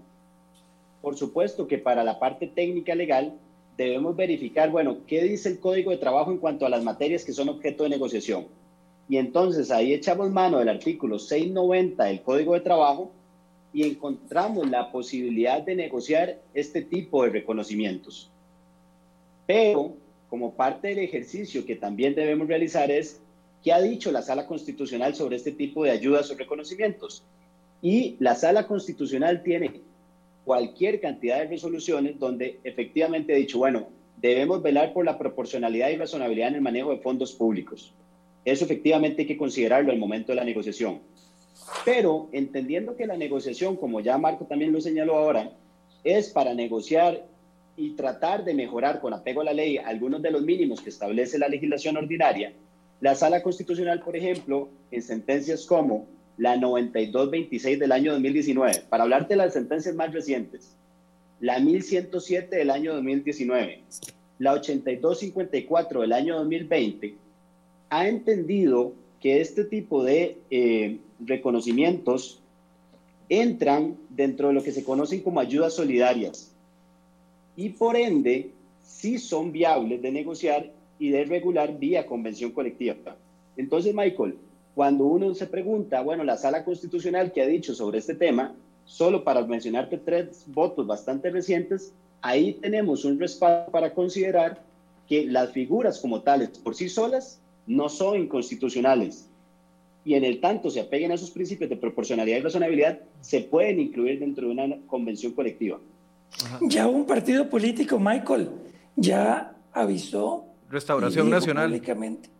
por supuesto que para la parte técnica legal debemos verificar, bueno, qué dice el Código de Trabajo en cuanto a las materias que son objeto de negociación. Y entonces ahí echamos mano del artículo 690 del Código de Trabajo y encontramos la posibilidad de negociar este tipo de reconocimientos. Pero como parte del ejercicio que también debemos realizar es qué ha dicho la Sala Constitucional sobre este tipo de ayudas o reconocimientos. Y la Sala Constitucional tiene cualquier cantidad de resoluciones donde efectivamente ha dicho, bueno, debemos velar por la proporcionalidad y razonabilidad en el manejo de fondos públicos. Eso efectivamente hay que considerarlo al momento de la negociación. Pero entendiendo que la negociación, como ya Marco también lo señaló ahora, es para negociar y tratar de mejorar con apego a la ley algunos de los mínimos que establece la legislación ordinaria, la Sala Constitucional, por ejemplo, en sentencias como la 9226 del año 2019, para hablarte de las sentencias más recientes, la 1107 del año 2019, la 8254 del año 2020, ha entendido que este tipo de eh, reconocimientos entran dentro de lo que se conocen como ayudas solidarias y por ende sí son viables de negociar y de regular vía convención colectiva. Entonces, Michael, cuando uno se pregunta, bueno, la sala constitucional que ha dicho sobre este tema, solo para mencionarte tres votos bastante recientes, ahí tenemos un respaldo para considerar que las figuras como tales por sí solas no son inconstitucionales, y en el tanto se apeguen a esos principios de proporcionalidad y razonabilidad, se pueden incluir dentro de una convención colectiva. Ya un partido político, Michael, ya avisó. Restauración Nacional. Públicamente,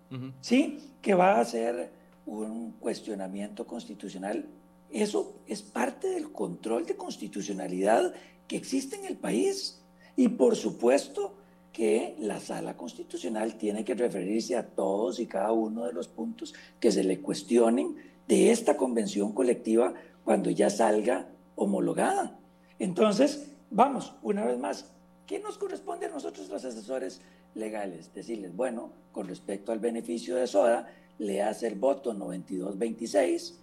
Sí, que va a hacer un cuestionamiento constitucional. Eso es parte del control de constitucionalidad que existe en el país. Y por supuesto, que la sala constitucional tiene que referirse a todos y cada uno de los puntos que se le cuestionen de esta convención colectiva cuando ya salga homologada. Entonces, vamos, una vez más, ¿qué nos corresponde a nosotros los asesores legales? Decirles, bueno, con respecto al beneficio de SODA, le hace el voto 9226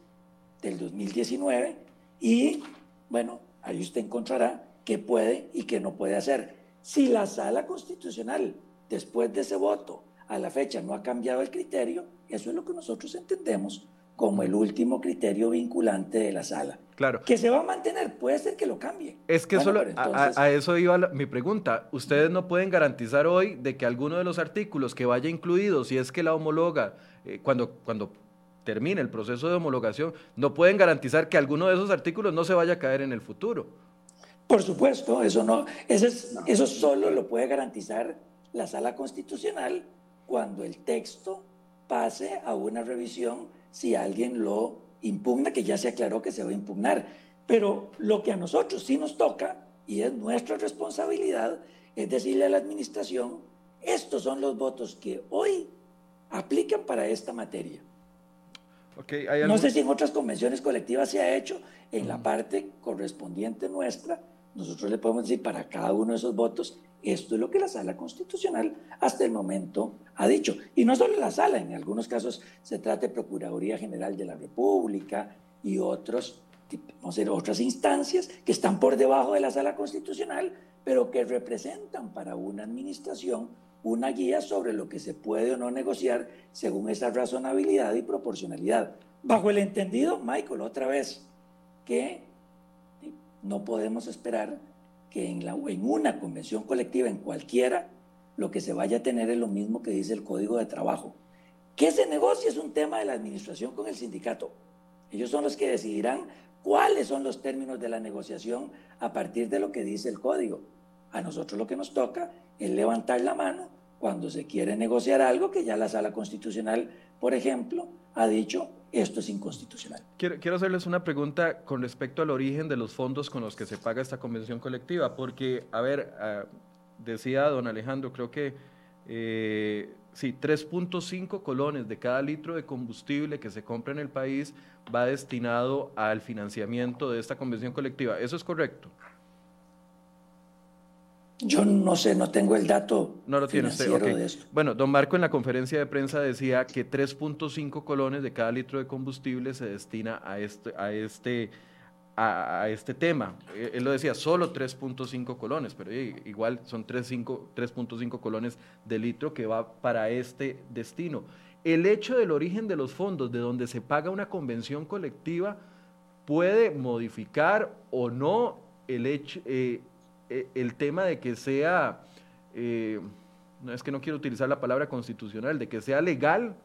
del 2019 y, bueno, ahí usted encontrará qué puede y qué no puede hacer. Si la sala constitucional, después de ese voto, a la fecha no ha cambiado el criterio, eso es lo que nosotros entendemos como el último criterio vinculante de la sala. Claro. Que se va a mantener, puede ser que lo cambie. Es que solo a, eso iba mi pregunta. Ustedes no pueden garantizar hoy de que alguno de los artículos que vaya incluido, si es que la homologa, eh, cuando, cuando termine el proceso de homologación, no pueden garantizar que alguno de esos artículos no se vaya a caer en el futuro. Por supuesto, eso, no, eso, eso solo lo puede garantizar la sala constitucional cuando el texto pase a una revisión si alguien lo impugna, que ya se aclaró que se va a impugnar. Pero lo que a nosotros sí nos toca, y es nuestra responsabilidad, es decirle a la administración, estos son los votos que hoy aplican para esta materia. No sé si en otras convenciones colectivas se ha hecho en la parte correspondiente nuestra, nosotros le podemos decir para cada uno de esos votos, esto es lo que la sala constitucional hasta el momento ha dicho. Y no solo la sala, en algunos casos se trata de Procuraduría General de la República y otros, vamos a otras instancias que están por debajo de la sala constitucional, pero que representan para una administración una guía sobre lo que se puede o no negociar según esa razonabilidad y proporcionalidad. Bajo el entendido, Michael, otra vez, que no podemos esperar que en, una convención colectiva, en cualquiera, lo que se vaya a tener es lo mismo que dice el Código de Trabajo. ¿Qué se negocia? Es un tema de la administración con el sindicato. Ellos son los que decidirán cuáles son los términos de la negociación a partir de lo que dice el código. A nosotros lo que nos toca es levantar la mano cuando se quiere negociar algo que ya la sala constitucional, por ejemplo, ha dicho esto es inconstitucional. Quiero, quiero, hacerles una pregunta con respecto al origen de los fondos con los que se paga esta convención colectiva, porque, a ver, ah, decía don Alejandro, creo que eh, sí, 3.5 colones de cada litro de combustible que se compra en el país va destinado al financiamiento de esta convención colectiva. ¿Eso es correcto? Yo no sé, no tengo el dato no lo tiene usted, de esto. Bueno, don Marco en la conferencia de prensa decía que 3.5 colones de cada litro de combustible se destina a este, a este, a, este tema. Eh, él lo decía, solo 3.5 colones, pero igual son 3.5 colones de litro que va para este destino. El hecho del origen de los fondos, de donde se paga una convención colectiva, puede modificar o no el hecho, eh, eh, el tema de que sea, no es que no quiero utilizar la palabra constitucional, de que sea legal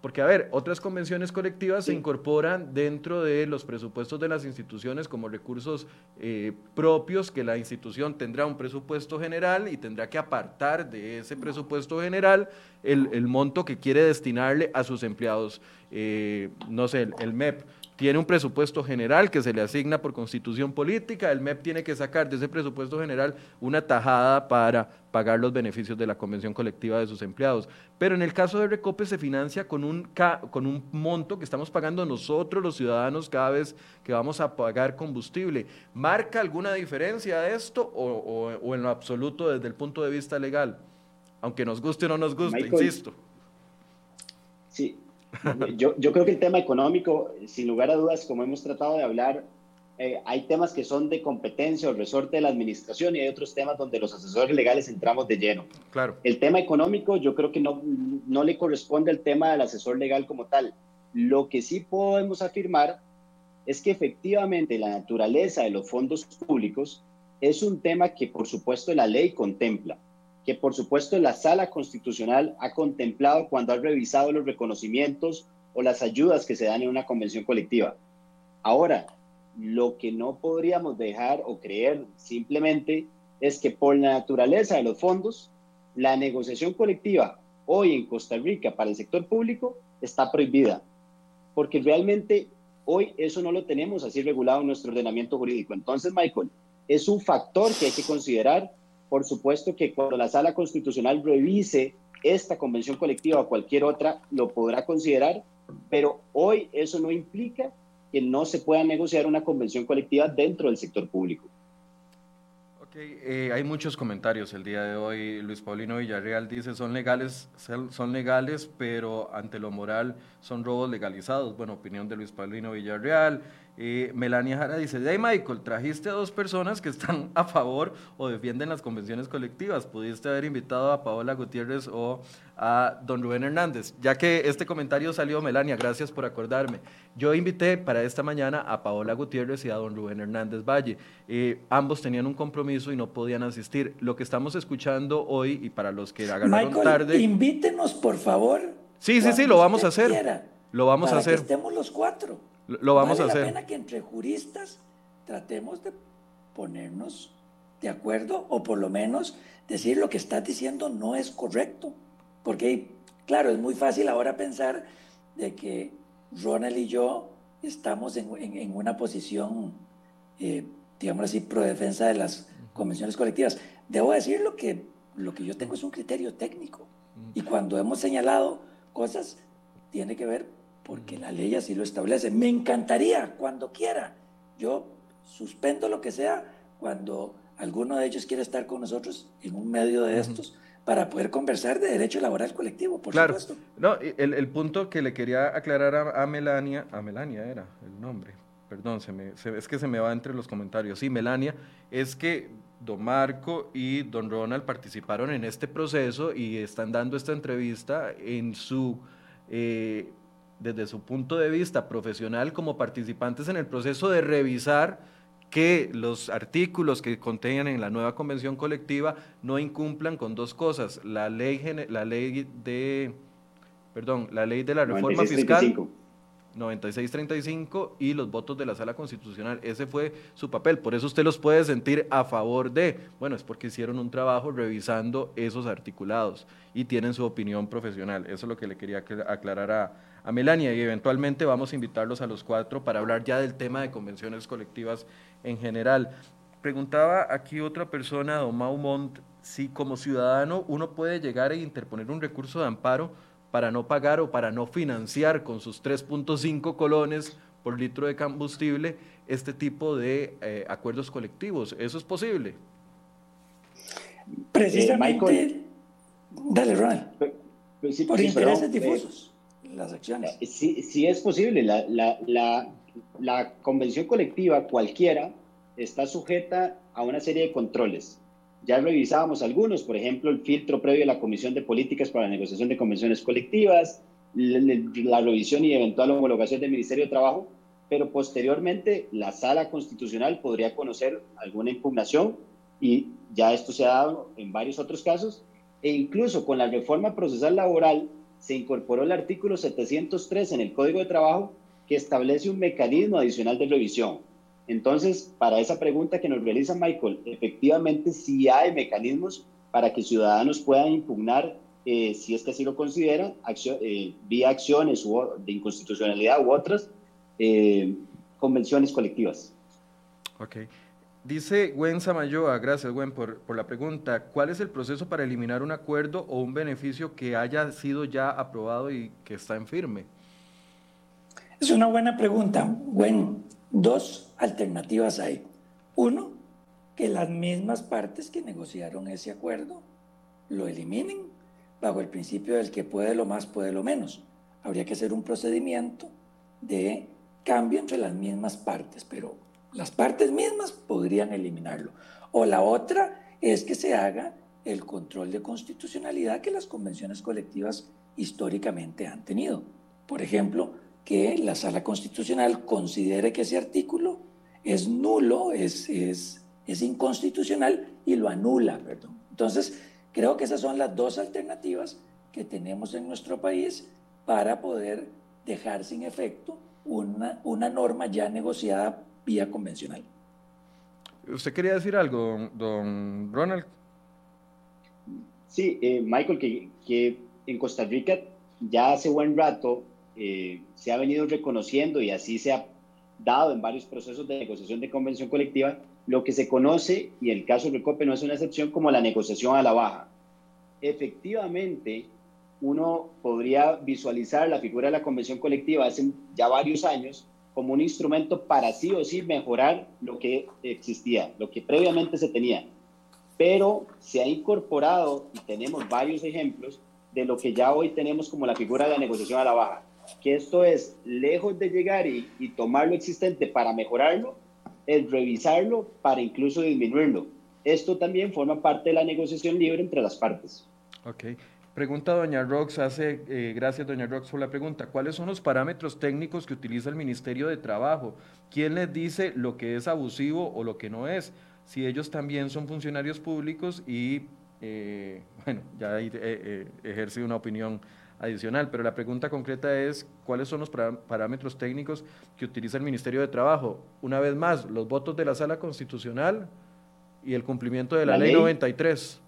porque, a ver, otras convenciones colectivas se incorporan dentro de los presupuestos de las instituciones como recursos eh, propios, que la institución tendrá un presupuesto general y tendrá que apartar de ese presupuesto general el, monto que quiere destinarle a sus empleados. Eh, no sé, el MEP tiene un presupuesto general que se le asigna por constitución política, el MEP tiene que sacar de ese presupuesto general una tajada para pagar los beneficios de la convención colectiva de sus empleados. Pero en el caso de Recope se financia con un, con un monto que estamos pagando nosotros los ciudadanos cada vez que vamos a pagar combustible. ¿Marca alguna diferencia esto o, en lo absoluto desde el punto de vista legal? Aunque nos guste o no nos guste, insisto. Sí, yo, yo, creo que el tema económico, sin lugar a dudas, como hemos tratado de hablar, eh, hay temas que son de competencia o resorte de la administración y hay otros temas donde los asesores legales entramos de lleno. Claro. El tema económico yo creo que no, no le corresponde al tema del asesor legal como tal. Lo que sí podemos afirmar es que efectivamente la naturaleza de los fondos públicos es un tema que por supuesto la ley contempla que por supuesto la sala constitucional ha contemplado cuando ha revisado los reconocimientos o las ayudas que se dan en una convención colectiva. Ahora, lo que no podríamos dejar o creer simplemente es que por la naturaleza de los fondos, la negociación colectiva hoy en Costa Rica para el sector público está prohibida, porque realmente hoy eso no lo tenemos así regulado en nuestro ordenamiento jurídico. Entonces, Michael, es un factor que hay que considerar por supuesto que cuando la sala constitucional revise esta convención colectiva o cualquier otra, lo podrá considerar, pero hoy eso no implica que no se pueda negociar una convención colectiva dentro del sector público. Ok, eh, hay muchos comentarios el día de hoy. Luis Paulino Villarreal dice, son legales, son legales, pero ante lo moral son robos legalizados. Bueno, opinión de Luis Paulino Villarreal. Melania Jara dice, hey Michael, trajiste a dos personas que están a favor o defienden las convenciones colectivas. Pudiste haber invitado a Paola Gutiérrez o a don Rubén Hernández. Ya que este comentario salió, Melania, gracias por acordarme. Yo invité para esta mañana a Paola Gutiérrez y a don Rubén Hernández Valle. Eh, ambos tenían un compromiso y no podían asistir. Lo que estamos escuchando hoy, y para los que agarraron Michael, tarde... invítenos, por favor. Sí, sí, sí, lo vamos a hacer. lo vamos a hacer. Que estemos los cuatro. Lo vamos a hacer. la pena que entre juristas tratemos de ponernos de acuerdo o por lo menos decir lo que estás diciendo no es correcto. Porque, claro, es muy fácil ahora pensar de que Ronald y yo estamos en, una posición, eh, digamos así, pro defensa de las convenciones colectivas. Debo decir lo que, lo que yo tengo es un criterio técnico. Y cuando hemos señalado cosas, tiene que ver porque la ley así lo establece. Me encantaría, cuando quiera, yo suspendo lo que sea cuando alguno de ellos quiera estar con nosotros en un medio de estos para poder conversar de derecho laboral colectivo, por claro. supuesto. No, el, el, punto que le quería aclarar a, Melania, a Melania era el nombre, perdón, se me, es que se me va entre los comentarios. Sí, Melania, es que don Marco y don Ronald participaron en este proceso y están dando esta entrevista en su eh, desde su punto de vista profesional como participantes en el proceso de revisar que los artículos que contengan en la nueva convención colectiva no incumplan con dos cosas, la ley la ley de perdón, la ley de la reforma fiscal 9635 y los votos de la sala constitucional. Ese fue su papel. Por eso usted los puede sentir a favor de. Bueno, es porque hicieron un trabajo revisando esos articulados y tienen su opinión profesional. Eso es lo que le quería aclarar a, a Melania y eventualmente vamos a invitarlos a los cuatro para hablar ya del tema de convenciones colectivas en general. Preguntaba aquí otra persona, don Maumont, si como ciudadano uno puede llegar a interponer un recurso de amparo para no pagar o para no financiar con sus 3.5 colones por litro de combustible este tipo de eh, acuerdos colectivos. ¿Eso es posible? Precisamente. dale, Ronald. Por intereses difusos, las acciones. Sí, sí es posible. La, la, la, la convención colectiva, cualquiera, está sujeta a una serie de controles. Ya revisábamos algunos, por ejemplo, el filtro previo a la Comisión de Políticas para la Negociación de Convenciones Colectivas, la, revisión y eventual homologación del Ministerio de Trabajo, pero posteriormente la Sala Constitucional podría conocer alguna impugnación y ya esto se ha dado en varios otros casos, e incluso con la reforma procesal laboral se incorporó el artículo 703 en el Código de Trabajo que establece un mecanismo adicional de revisión. Entonces, para esa pregunta que nos realiza Michael, efectivamente sí hay mecanismos para que ciudadanos puedan impugnar, eh, si es que así lo consideran, eh, vía acciones de inconstitucionalidad u otras eh, convenciones colectivas. Ok. Dice Gwen Samayoa, gracias Gwen por, por, la pregunta, ¿cuál es el proceso para eliminar un acuerdo o un beneficio que haya sido ya aprobado y que está en firme? Es una buena pregunta. Gwen, dos alternativas hay. Uno, que las mismas partes que negociaron ese acuerdo lo eliminen bajo el principio del que puede lo más, puede lo menos. Habría que hacer un procedimiento de cambio entre las mismas partes, pero las partes mismas podrían eliminarlo. O la otra es que se haga el control de constitucionalidad que las convenciones colectivas históricamente han tenido. Por ejemplo, que la sala constitucional considere que ese artículo es nulo, es, es, es inconstitucional y lo anula. Perdón. Entonces, creo que esas son las dos alternativas que tenemos en nuestro país para poder dejar sin efecto una, una norma ya negociada vía convencional. ¿Usted quería decir algo, don, Ronald? Sí, eh, Michael, que, que, en Costa Rica ya hace buen rato eh, se ha venido reconociendo y así se ha dado en varios procesos de negociación de convención colectiva lo que se conoce, y el caso de Recope no es una excepción, como la negociación a la baja. Efectivamente, uno podría visualizar la figura de la convención colectiva hace ya varios años como un instrumento para sí o sí mejorar lo que existía, lo que previamente se tenía. Pero se ha incorporado, y tenemos varios ejemplos, de lo que ya hoy tenemos como la figura de la negociación a la baja, que esto es, lejos de llegar y, tomar lo existente para mejorarlo, es revisarlo para incluso disminuirlo. Esto también forma parte de la negociación libre entre las partes. Ok. Pregunta doña Rox, hace, eh, gracias doña Rox por la pregunta, ¿cuáles son los parámetros técnicos que utiliza el Ministerio de Trabajo? ¿Quién les dice lo que es abusivo o lo que no es? Si ellos también son funcionarios públicos y, eh, bueno, ya eh, ejerce una opinión adicional, pero la pregunta concreta es, ¿cuáles son los parámetros técnicos que utiliza el Ministerio de Trabajo? Una vez más, los votos de la Sala Constitucional y el cumplimiento de la, ley 93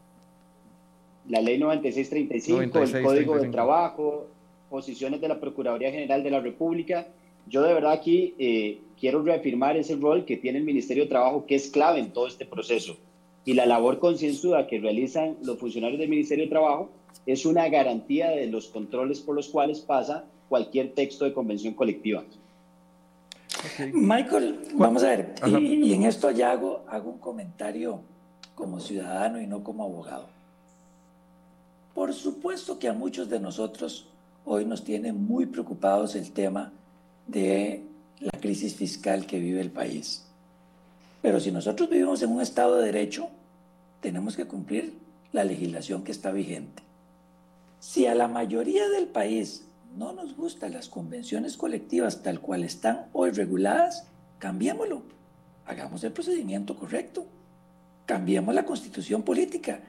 la ley 9635, el Código de Trabajo, posiciones de la Procuraduría General de la República. Yo de verdad aquí eh, quiero reafirmar ese rol que tiene el Ministerio de Trabajo, que es clave en todo este proceso. Y la labor concienzuda que realizan los funcionarios del Ministerio de Trabajo es una garantía de los controles por los cuales pasa cualquier texto de convención colectiva. Michael, vamos a ver, y, y, en esto ya hago, hago un comentario como ciudadano y no como abogado. Por supuesto que a muchos de nosotros hoy nos tiene muy preocupados el tema de la crisis fiscal que vive el país. Pero si nosotros vivimos en un Estado de Derecho, tenemos que cumplir la legislación que está vigente. Si a la mayoría del país no nos gustan las convenciones colectivas tal cual están hoy reguladas, cambiémoslo. Hagamos el procedimiento correcto. Cambiemos la constitución política.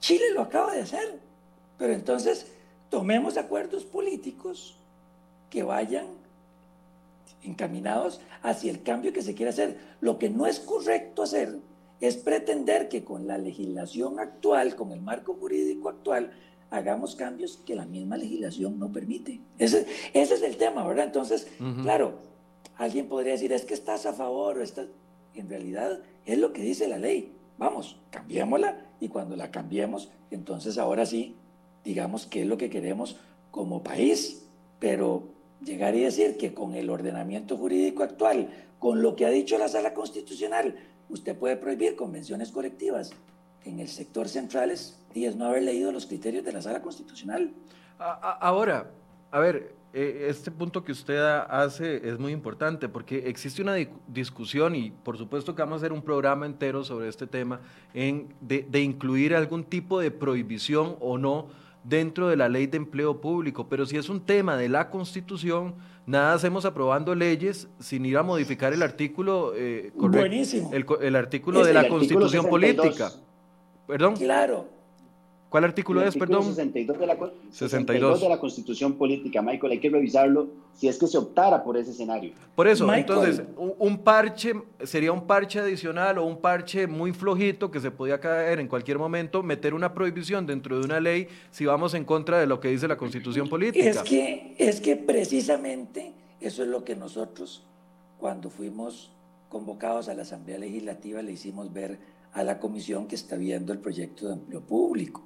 Chile lo acaba de hacer. Pero entonces tomemos acuerdos políticos que vayan encaminados hacia el cambio que se quiere hacer. Lo que no es correcto hacer es pretender que con la legislación actual, con el marco jurídico actual, hagamos cambios que la misma legislación no permite. Ese, ese es el tema, ¿verdad? Entonces, claro, alguien podría decir, es que estás a favor o estás... En realidad es lo que dice la ley. Vamos, cambiémosla y cuando la cambiemos, entonces ahora sí digamos, qué es lo que queremos como país, pero llegar y decir que con el ordenamiento jurídico actual, con lo que ha dicho la Sala Constitucional, usted puede prohibir convenciones colectivas. en el sector centrales y es no haber leído los criterios de la sala constitucional. Ahora, a ver, eh, este punto que usted hace es muy importante porque existe una discusión y por supuesto que vamos a hacer un programa entero sobre este tema en, de, incluir algún tipo de prohibición o no dentro de la ley de empleo público, pero si es un tema de la constitución, nada hacemos aprobando leyes sin ir a modificar el artículo eh, Buenísimo. El, artículo de la constitución política. Perdón. Claro, ¿Cuál artículo es, perdón? 62 de, la, 62. de la Constitución Política, Michael, hay que revisarlo si es que se optara por ese escenario. Por eso, entonces, un, parche sería un parche adicional o un parche muy flojito que se podía caer en cualquier momento, meter una prohibición dentro de una ley si vamos en contra de lo que dice la Constitución Política. Es que, es que precisamente eso es lo que nosotros, cuando fuimos convocados a la Asamblea Legislativa, le hicimos ver a la comisión que está viendo el proyecto de empleo público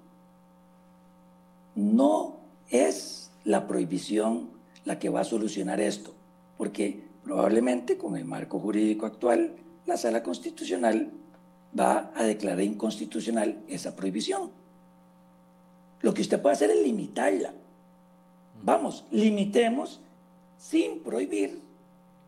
no es la prohibición la que va a solucionar esto, porque probablemente con el marco jurídico actual, la sala constitucional va a declarar inconstitucional esa prohibición. Lo que usted puede hacer es limitarla. Vamos, limitemos sin prohibir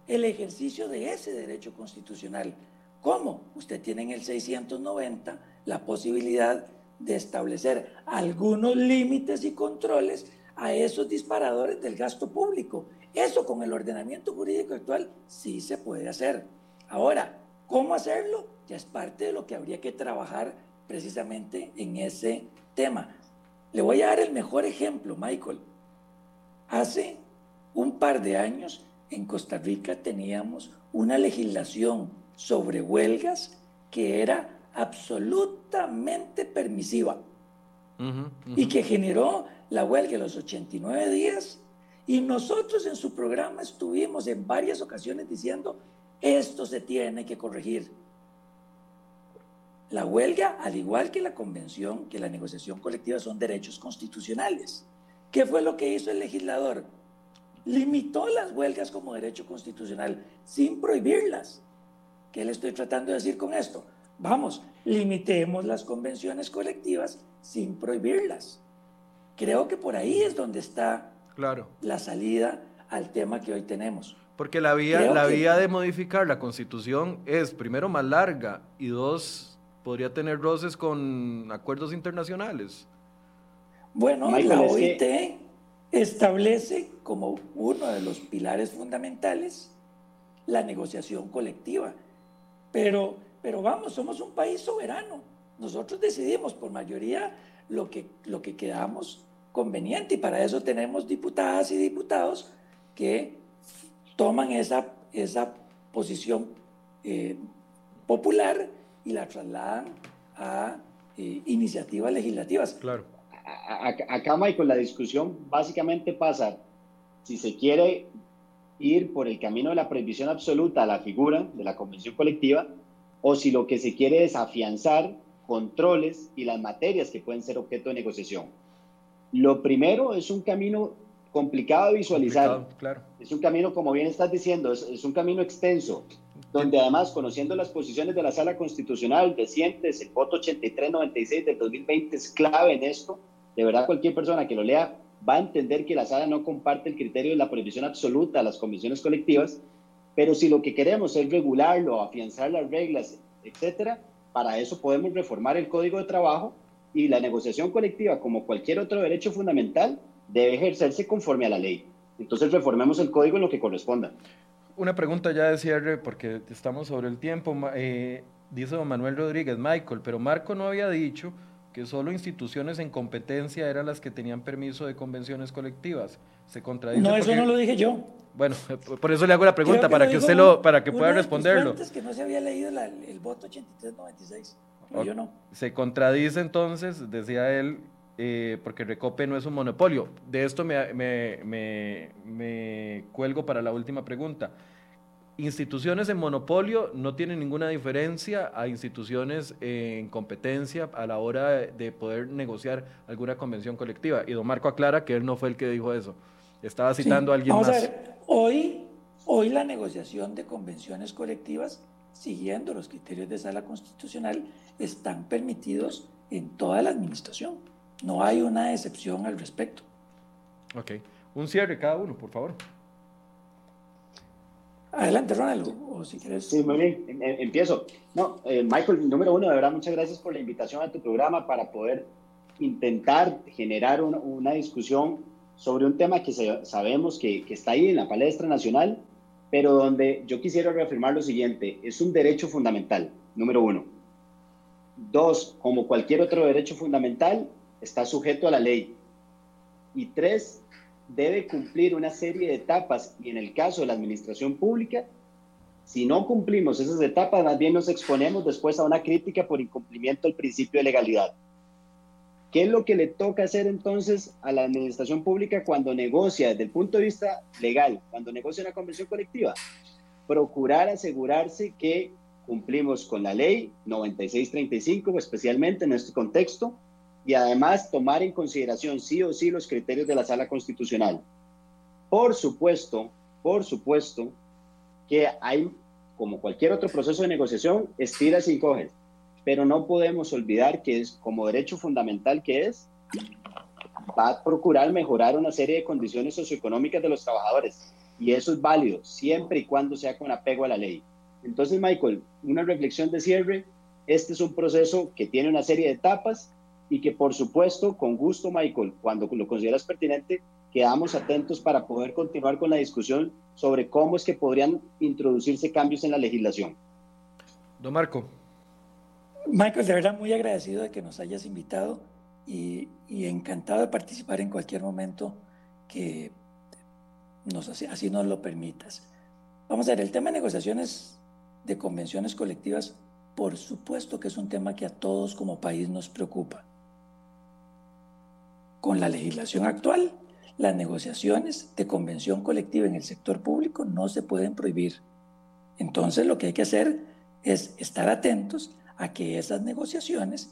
el ejercicio de ese derecho constitucional. ¿Cómo? Usted tiene en el 690 la posibilidad de establecer algunos límites y controles a esos disparadores del gasto público. Eso con el ordenamiento jurídico actual sí se puede hacer. Ahora, ¿cómo hacerlo? Ya es parte de lo que habría que trabajar precisamente en ese tema. Le voy a dar el mejor ejemplo, Michael. Hace un par de años en Costa Rica teníamos una legislación sobre huelgas que era absolutamente permisiva y que generó la huelga de los 89 días. Y nosotros en su programa estuvimos en varias ocasiones diciendo, esto se tiene que corregir. La huelga, al igual que la convención, que la negociación colectiva, son derechos constitucionales. ¿Qué fue lo que hizo el legislador? Limitó las huelgas como derecho constitucional sin prohibirlas. ¿Qué le estoy tratando de decir con esto? Vamos, limitemos las convenciones colectivas sin prohibirlas. Creo que por ahí es donde está claro. la salida al tema que hoy tenemos. Porque la vía, la vía de modificar la constitución es, primero, más larga y dos, podría tener roces con acuerdos internacionales. Bueno, la OIT establece como uno de los pilares fundamentales la negociación colectiva, pero pero vamos, somos un país soberano. Nosotros decidimos por mayoría lo que, lo que quedamos conveniente y para eso tenemos diputadas y diputados que toman esa, esa posición eh, popular y la trasladan a eh, iniciativas legislativas. Claro. Acá, Michael, la discusión básicamente pasa si se quiere ir por el camino de la prohibición absoluta a la figura de la convención colectiva o si lo que se quiere es afianzar controles y las materias que pueden ser objeto de negociación. Lo primero es un camino complicado de visualizar. claro. Es un camino, como bien estás diciendo, es, un camino extenso, donde además, conociendo las posiciones de la Sala Constitucional recientes, el voto 8396 del 2020 es clave en esto. De verdad, cualquier persona que lo lea va a entender que la Sala no comparte el criterio de la prohibición absoluta a las comisiones colectivas, pero si lo que queremos es regularlo, afianzar las reglas, etcétera, para eso podemos reformar el Código de Trabajo y la negociación colectiva, como cualquier otro derecho fundamental, debe ejercerse conforme a la ley. Entonces reformemos el código en lo que corresponda. Una pregunta ya de cierre, porque estamos sobre el tiempo. Eh, dice Manuel Rodríguez, Michael, pero Marco no había dicho que solo instituciones en competencia eran las que tenían permiso de convenciones colectivas. Se contradice. No, eso no lo dije yo. Bueno, por eso le hago la pregunta, para que usted lo, para que pueda responderlo. que no se había leído el voto 8396, yo no. Se contradice entonces, decía él, eh, porque Recope no es un monopolio. De esto me, me, me, me cuelgo para la última pregunta instituciones en monopolio no tienen ninguna diferencia a instituciones en competencia a la hora de poder negociar alguna convención colectiva. Y don Marco aclara que él no fue el que dijo eso. Estaba citando a alguien más. hoy, hoy la negociación de convenciones colectivas siguiendo los criterios de sala constitucional, están permitidos en toda la administración. No hay una excepción al respecto. Ok. Un cierre cada uno, por favor. Adelante, Ronald, o si quieres. Sí, muy bien, em, em, empiezo. No, eh, Michael, número uno, de verdad, muchas gracias por la invitación a tu programa para poder intentar generar una, una discusión sobre un tema que sabemos que, que, está ahí en la palestra nacional, pero donde yo quisiera reafirmar lo siguiente, es un derecho fundamental, número uno. Dos, como cualquier otro derecho fundamental, está sujeto a la ley. Y tres, debe cumplir una serie de etapas y en el caso de la administración pública, si no cumplimos esas etapas, más bien nos exponemos después a una crítica por incumplimiento del principio de legalidad. ¿Qué es lo que le toca hacer entonces a la administración pública cuando negocia desde el punto de vista legal, cuando negocia una convención colectiva? Procurar asegurarse que cumplimos con la ley 9635, especialmente en este contexto, y además tomar en consideración sí o sí los criterios de la sala constitucional. Por supuesto, por supuesto que hay, como cualquier otro proceso de negociación, estiras y coges, pero no podemos olvidar que es como derecho fundamental que es, va a procurar mejorar una serie de condiciones socioeconómicas de los trabajadores y eso es válido siempre y cuando sea con apego a la ley. Entonces, Michael, una reflexión de cierre, este es un proceso que tiene una serie de etapas y que por supuesto, con gusto, Michael, cuando lo consideras pertinente, quedamos atentos para poder continuar con la discusión sobre cómo es que podrían introducirse cambios en la legislación. Don Marco. Michael, de verdad muy agradecido de que nos hayas invitado y, encantado de participar en cualquier momento que nos, así nos lo permitas. Vamos a ver, el tema de negociaciones de convenciones colectivas, por supuesto que es un tema que a todos como país nos preocupa. Con la legislación actual, las negociaciones de convención colectiva en el sector público no se pueden prohibir. Entonces lo que hay que hacer es estar atentos a que esas negociaciones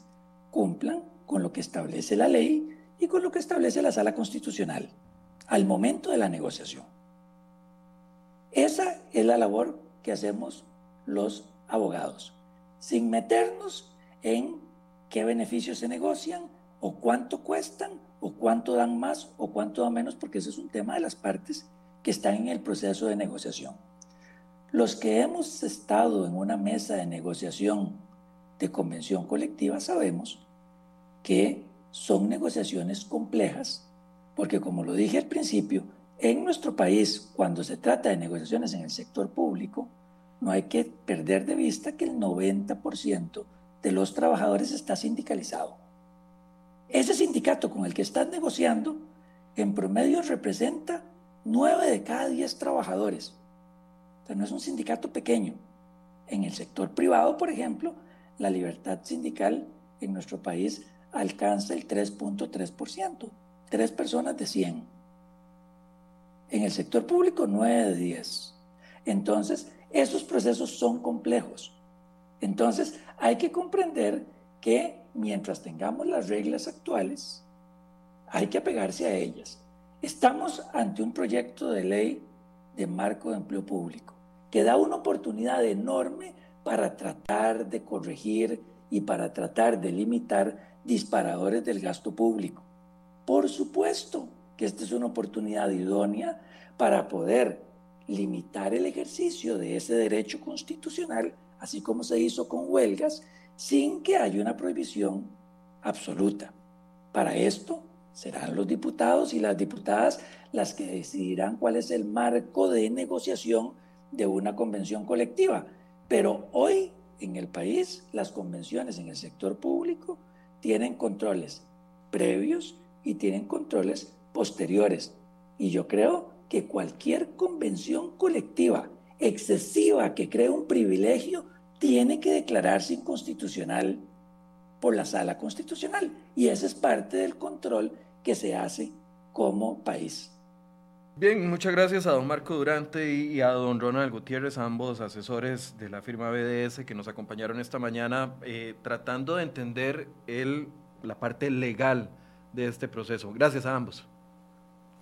cumplan con lo que establece la ley y con lo que establece la sala constitucional al momento de la negociación. Esa es la labor que hacemos los abogados, sin meternos en qué beneficios se negocian o cuánto cuestan o cuánto dan más o cuánto dan menos, porque ese es un tema de las partes que están en el proceso de negociación. Los que hemos estado en una mesa de negociación de convención colectiva sabemos que son negociaciones complejas, porque como lo dije al principio, en nuestro país, cuando se trata de negociaciones en el sector público, no hay que perder de vista que el 90% de los trabajadores está sindicalizado. Ese sindicato con el que estás negociando, en promedio representa 9 de cada 10 trabajadores. O no es un sindicato pequeño. En el sector privado, por ejemplo, la libertad sindical en nuestro país alcanza el 3.3%, 3 personas de 100. En el sector público, 9 de 10. Entonces, esos procesos son complejos. Entonces, hay que comprender que mientras tengamos las reglas actuales, hay que apegarse a ellas. Estamos ante un proyecto de ley de marco de empleo público que da una oportunidad enorme para tratar de corregir y para tratar de limitar disparadores del gasto público. Por supuesto que esta es una oportunidad idónea para poder limitar el ejercicio de ese derecho constitucional, así como se hizo con huelgas, sin que haya una prohibición absoluta. Para esto serán los diputados y las diputadas las que decidirán cuál es el marco de negociación de una convención colectiva. Pero hoy en el país las convenciones en el sector público tienen controles previos y tienen controles posteriores. Y yo creo que cualquier convención colectiva excesiva que cree un privilegio tiene que declararse inconstitucional por la sala constitucional. Y ese es parte del control que se hace como país. Bien, muchas gracias a don Marco Durante y a don Ronald Gutiérrez, ambos asesores de la firma BDS que nos acompañaron esta mañana eh, tratando de entender el, la parte legal de este proceso. Gracias a ambos.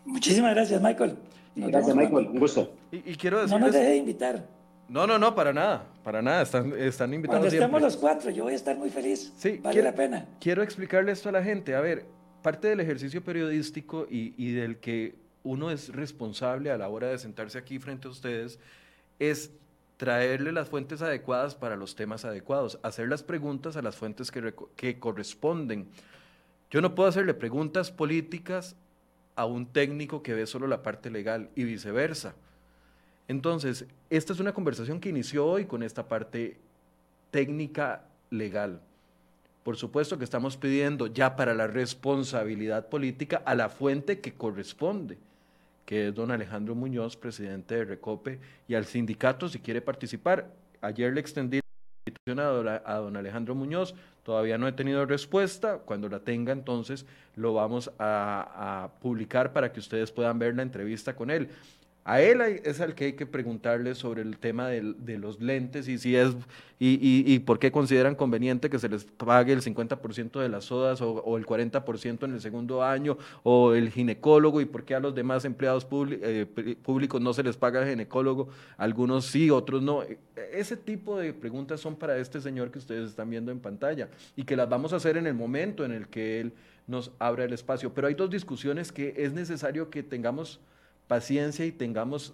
Muchísimas gracias, Michael. gracias, Michael. Un gusto. Y, quiero decirles, no nos deje de invitar. No, no, no, para nada, para nada, están, están invitados. Cuando estemos los cuatro, yo voy a estar muy feliz. Sí, vale quiero, la pena. Quiero explicarle esto a la gente. A ver, parte del ejercicio periodístico y, y del que uno es responsable a la hora de sentarse aquí frente a ustedes es traerle las fuentes adecuadas para los temas adecuados, hacer las preguntas a las fuentes que, que corresponden. Yo no puedo hacerle preguntas políticas a un técnico que ve solo la parte legal y viceversa. Entonces, esta es una conversación que inició hoy con esta parte técnica legal. Por supuesto que estamos pidiendo ya para la responsabilidad política a la fuente que corresponde, que es don Alejandro Muñoz, presidente de Recope, y al sindicato si quiere participar. Ayer le extendí la invitación a don Alejandro Muñoz, todavía no he tenido respuesta, cuando la tenga entonces lo vamos a, a publicar para que ustedes puedan ver la entrevista con él. A él es al que hay que preguntarle sobre el tema de, de los lentes y si es y, por qué consideran conveniente que se les pague el 50% de las sodas o, el 40% en el segundo año o el ginecólogo y por qué a los demás empleados eh, públicos no se les paga el ginecólogo, algunos sí, otros no. Ese tipo de preguntas son para este señor que ustedes están viendo en pantalla y que las vamos a hacer en el momento en el que él nos abra el espacio. Pero hay dos discusiones que es necesario que tengamos paciencia y tengamos,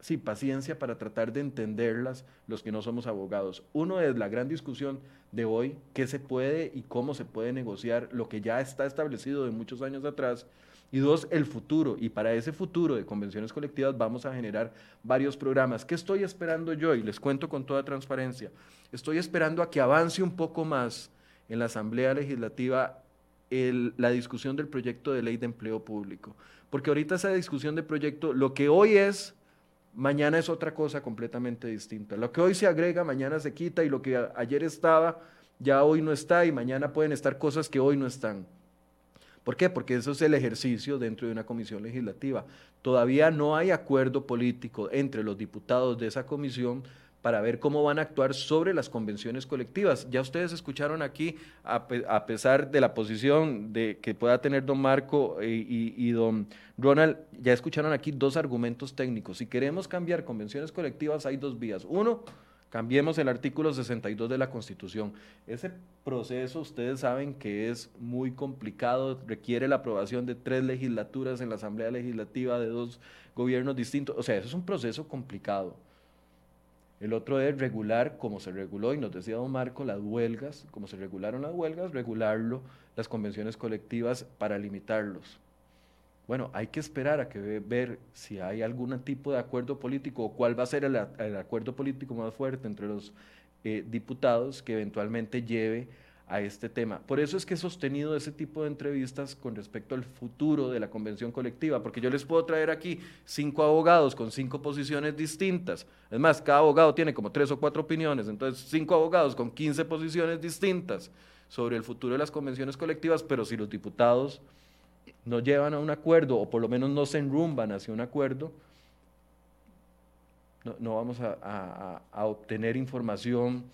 sí, paciencia para tratar de entenderlas los que no somos abogados. Uno es la gran discusión de hoy, qué se puede y cómo se puede negociar lo que ya está establecido de muchos años atrás. Y dos, el futuro. Y para ese futuro de convenciones colectivas vamos a generar varios programas. ¿Qué estoy esperando yo? Y les cuento con toda transparencia. Estoy esperando a que avance un poco más en la Asamblea Legislativa el, la discusión del proyecto de ley de empleo público porque ahorita esa discusión de proyecto, lo que hoy es, mañana es otra cosa completamente distinta. Lo que hoy se agrega, mañana se quita y lo que ayer estaba, ya hoy no está y mañana pueden estar cosas que hoy no están. ¿Por qué? Porque eso es el ejercicio dentro de una comisión legislativa. Todavía no hay acuerdo político entre los diputados de esa comisión para ver cómo van a actuar sobre las convenciones colectivas. Ya ustedes escucharon aquí, a, pesar de la posición de, que pueda tener don Marco eh, y, y, don Ronald, ya escucharon aquí dos argumentos técnicos. Si queremos cambiar convenciones colectivas, hay dos vías. Uno, cambiemos el artículo 62 de la Constitución. Ese proceso ustedes saben que es muy complicado, requiere la aprobación de tres legislaturas en la Asamblea Legislativa de dos gobiernos distintos. O sea, eso es un proceso complicado. El otro es regular, como se reguló, y nos decía don Marco, las huelgas, como se regularon las huelgas, regularlo, las convenciones colectivas para limitarlos. Bueno, hay que esperar a que ver si hay algún tipo de acuerdo político o cuál va a ser el, el acuerdo político más fuerte entre los eh, diputados que eventualmente lleve a este tema. Por eso es que he sostenido ese tipo de entrevistas con respecto al futuro de la convención colectiva, porque yo les puedo traer aquí cinco abogados con cinco posiciones distintas. Es más, cada abogado tiene como tres o cuatro opiniones, entonces cinco abogados con quince posiciones distintas sobre el futuro de las convenciones colectivas, pero si los diputados no llevan a un acuerdo o por lo menos no se enrumban hacia un acuerdo, no, no vamos a, a, a obtener información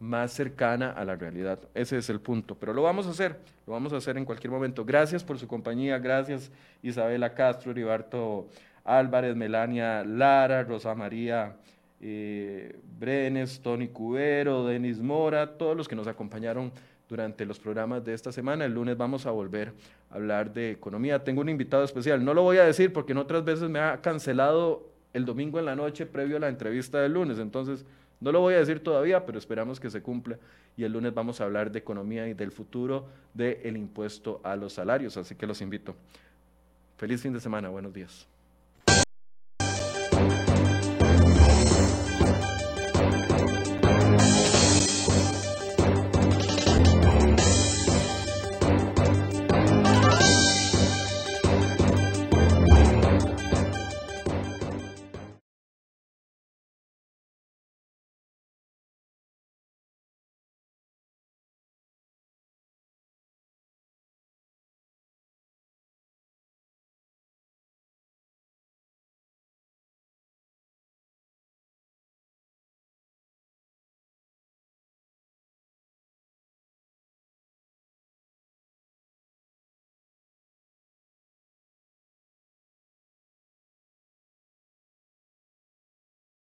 más cercana a la realidad. Ese es el punto, pero lo vamos a hacer, lo vamos a hacer en cualquier momento. Gracias por su compañía, gracias Isabela Castro, Ribarto Álvarez, Melania Lara, Rosa María eh, Brenes, Tony Cubero, Denis Mora, todos los que nos acompañaron durante los programas de esta semana. El lunes vamos a volver a hablar de economía. Tengo un invitado especial, no lo voy a decir porque en otras veces me ha cancelado el domingo en la noche previo a la entrevista del lunes, entonces no lo voy a decir todavía, pero esperamos que se cumpla y el lunes vamos a hablar de economía y del futuro del impuesto a los salarios, así que los invito. Feliz fin de semana, buenos días.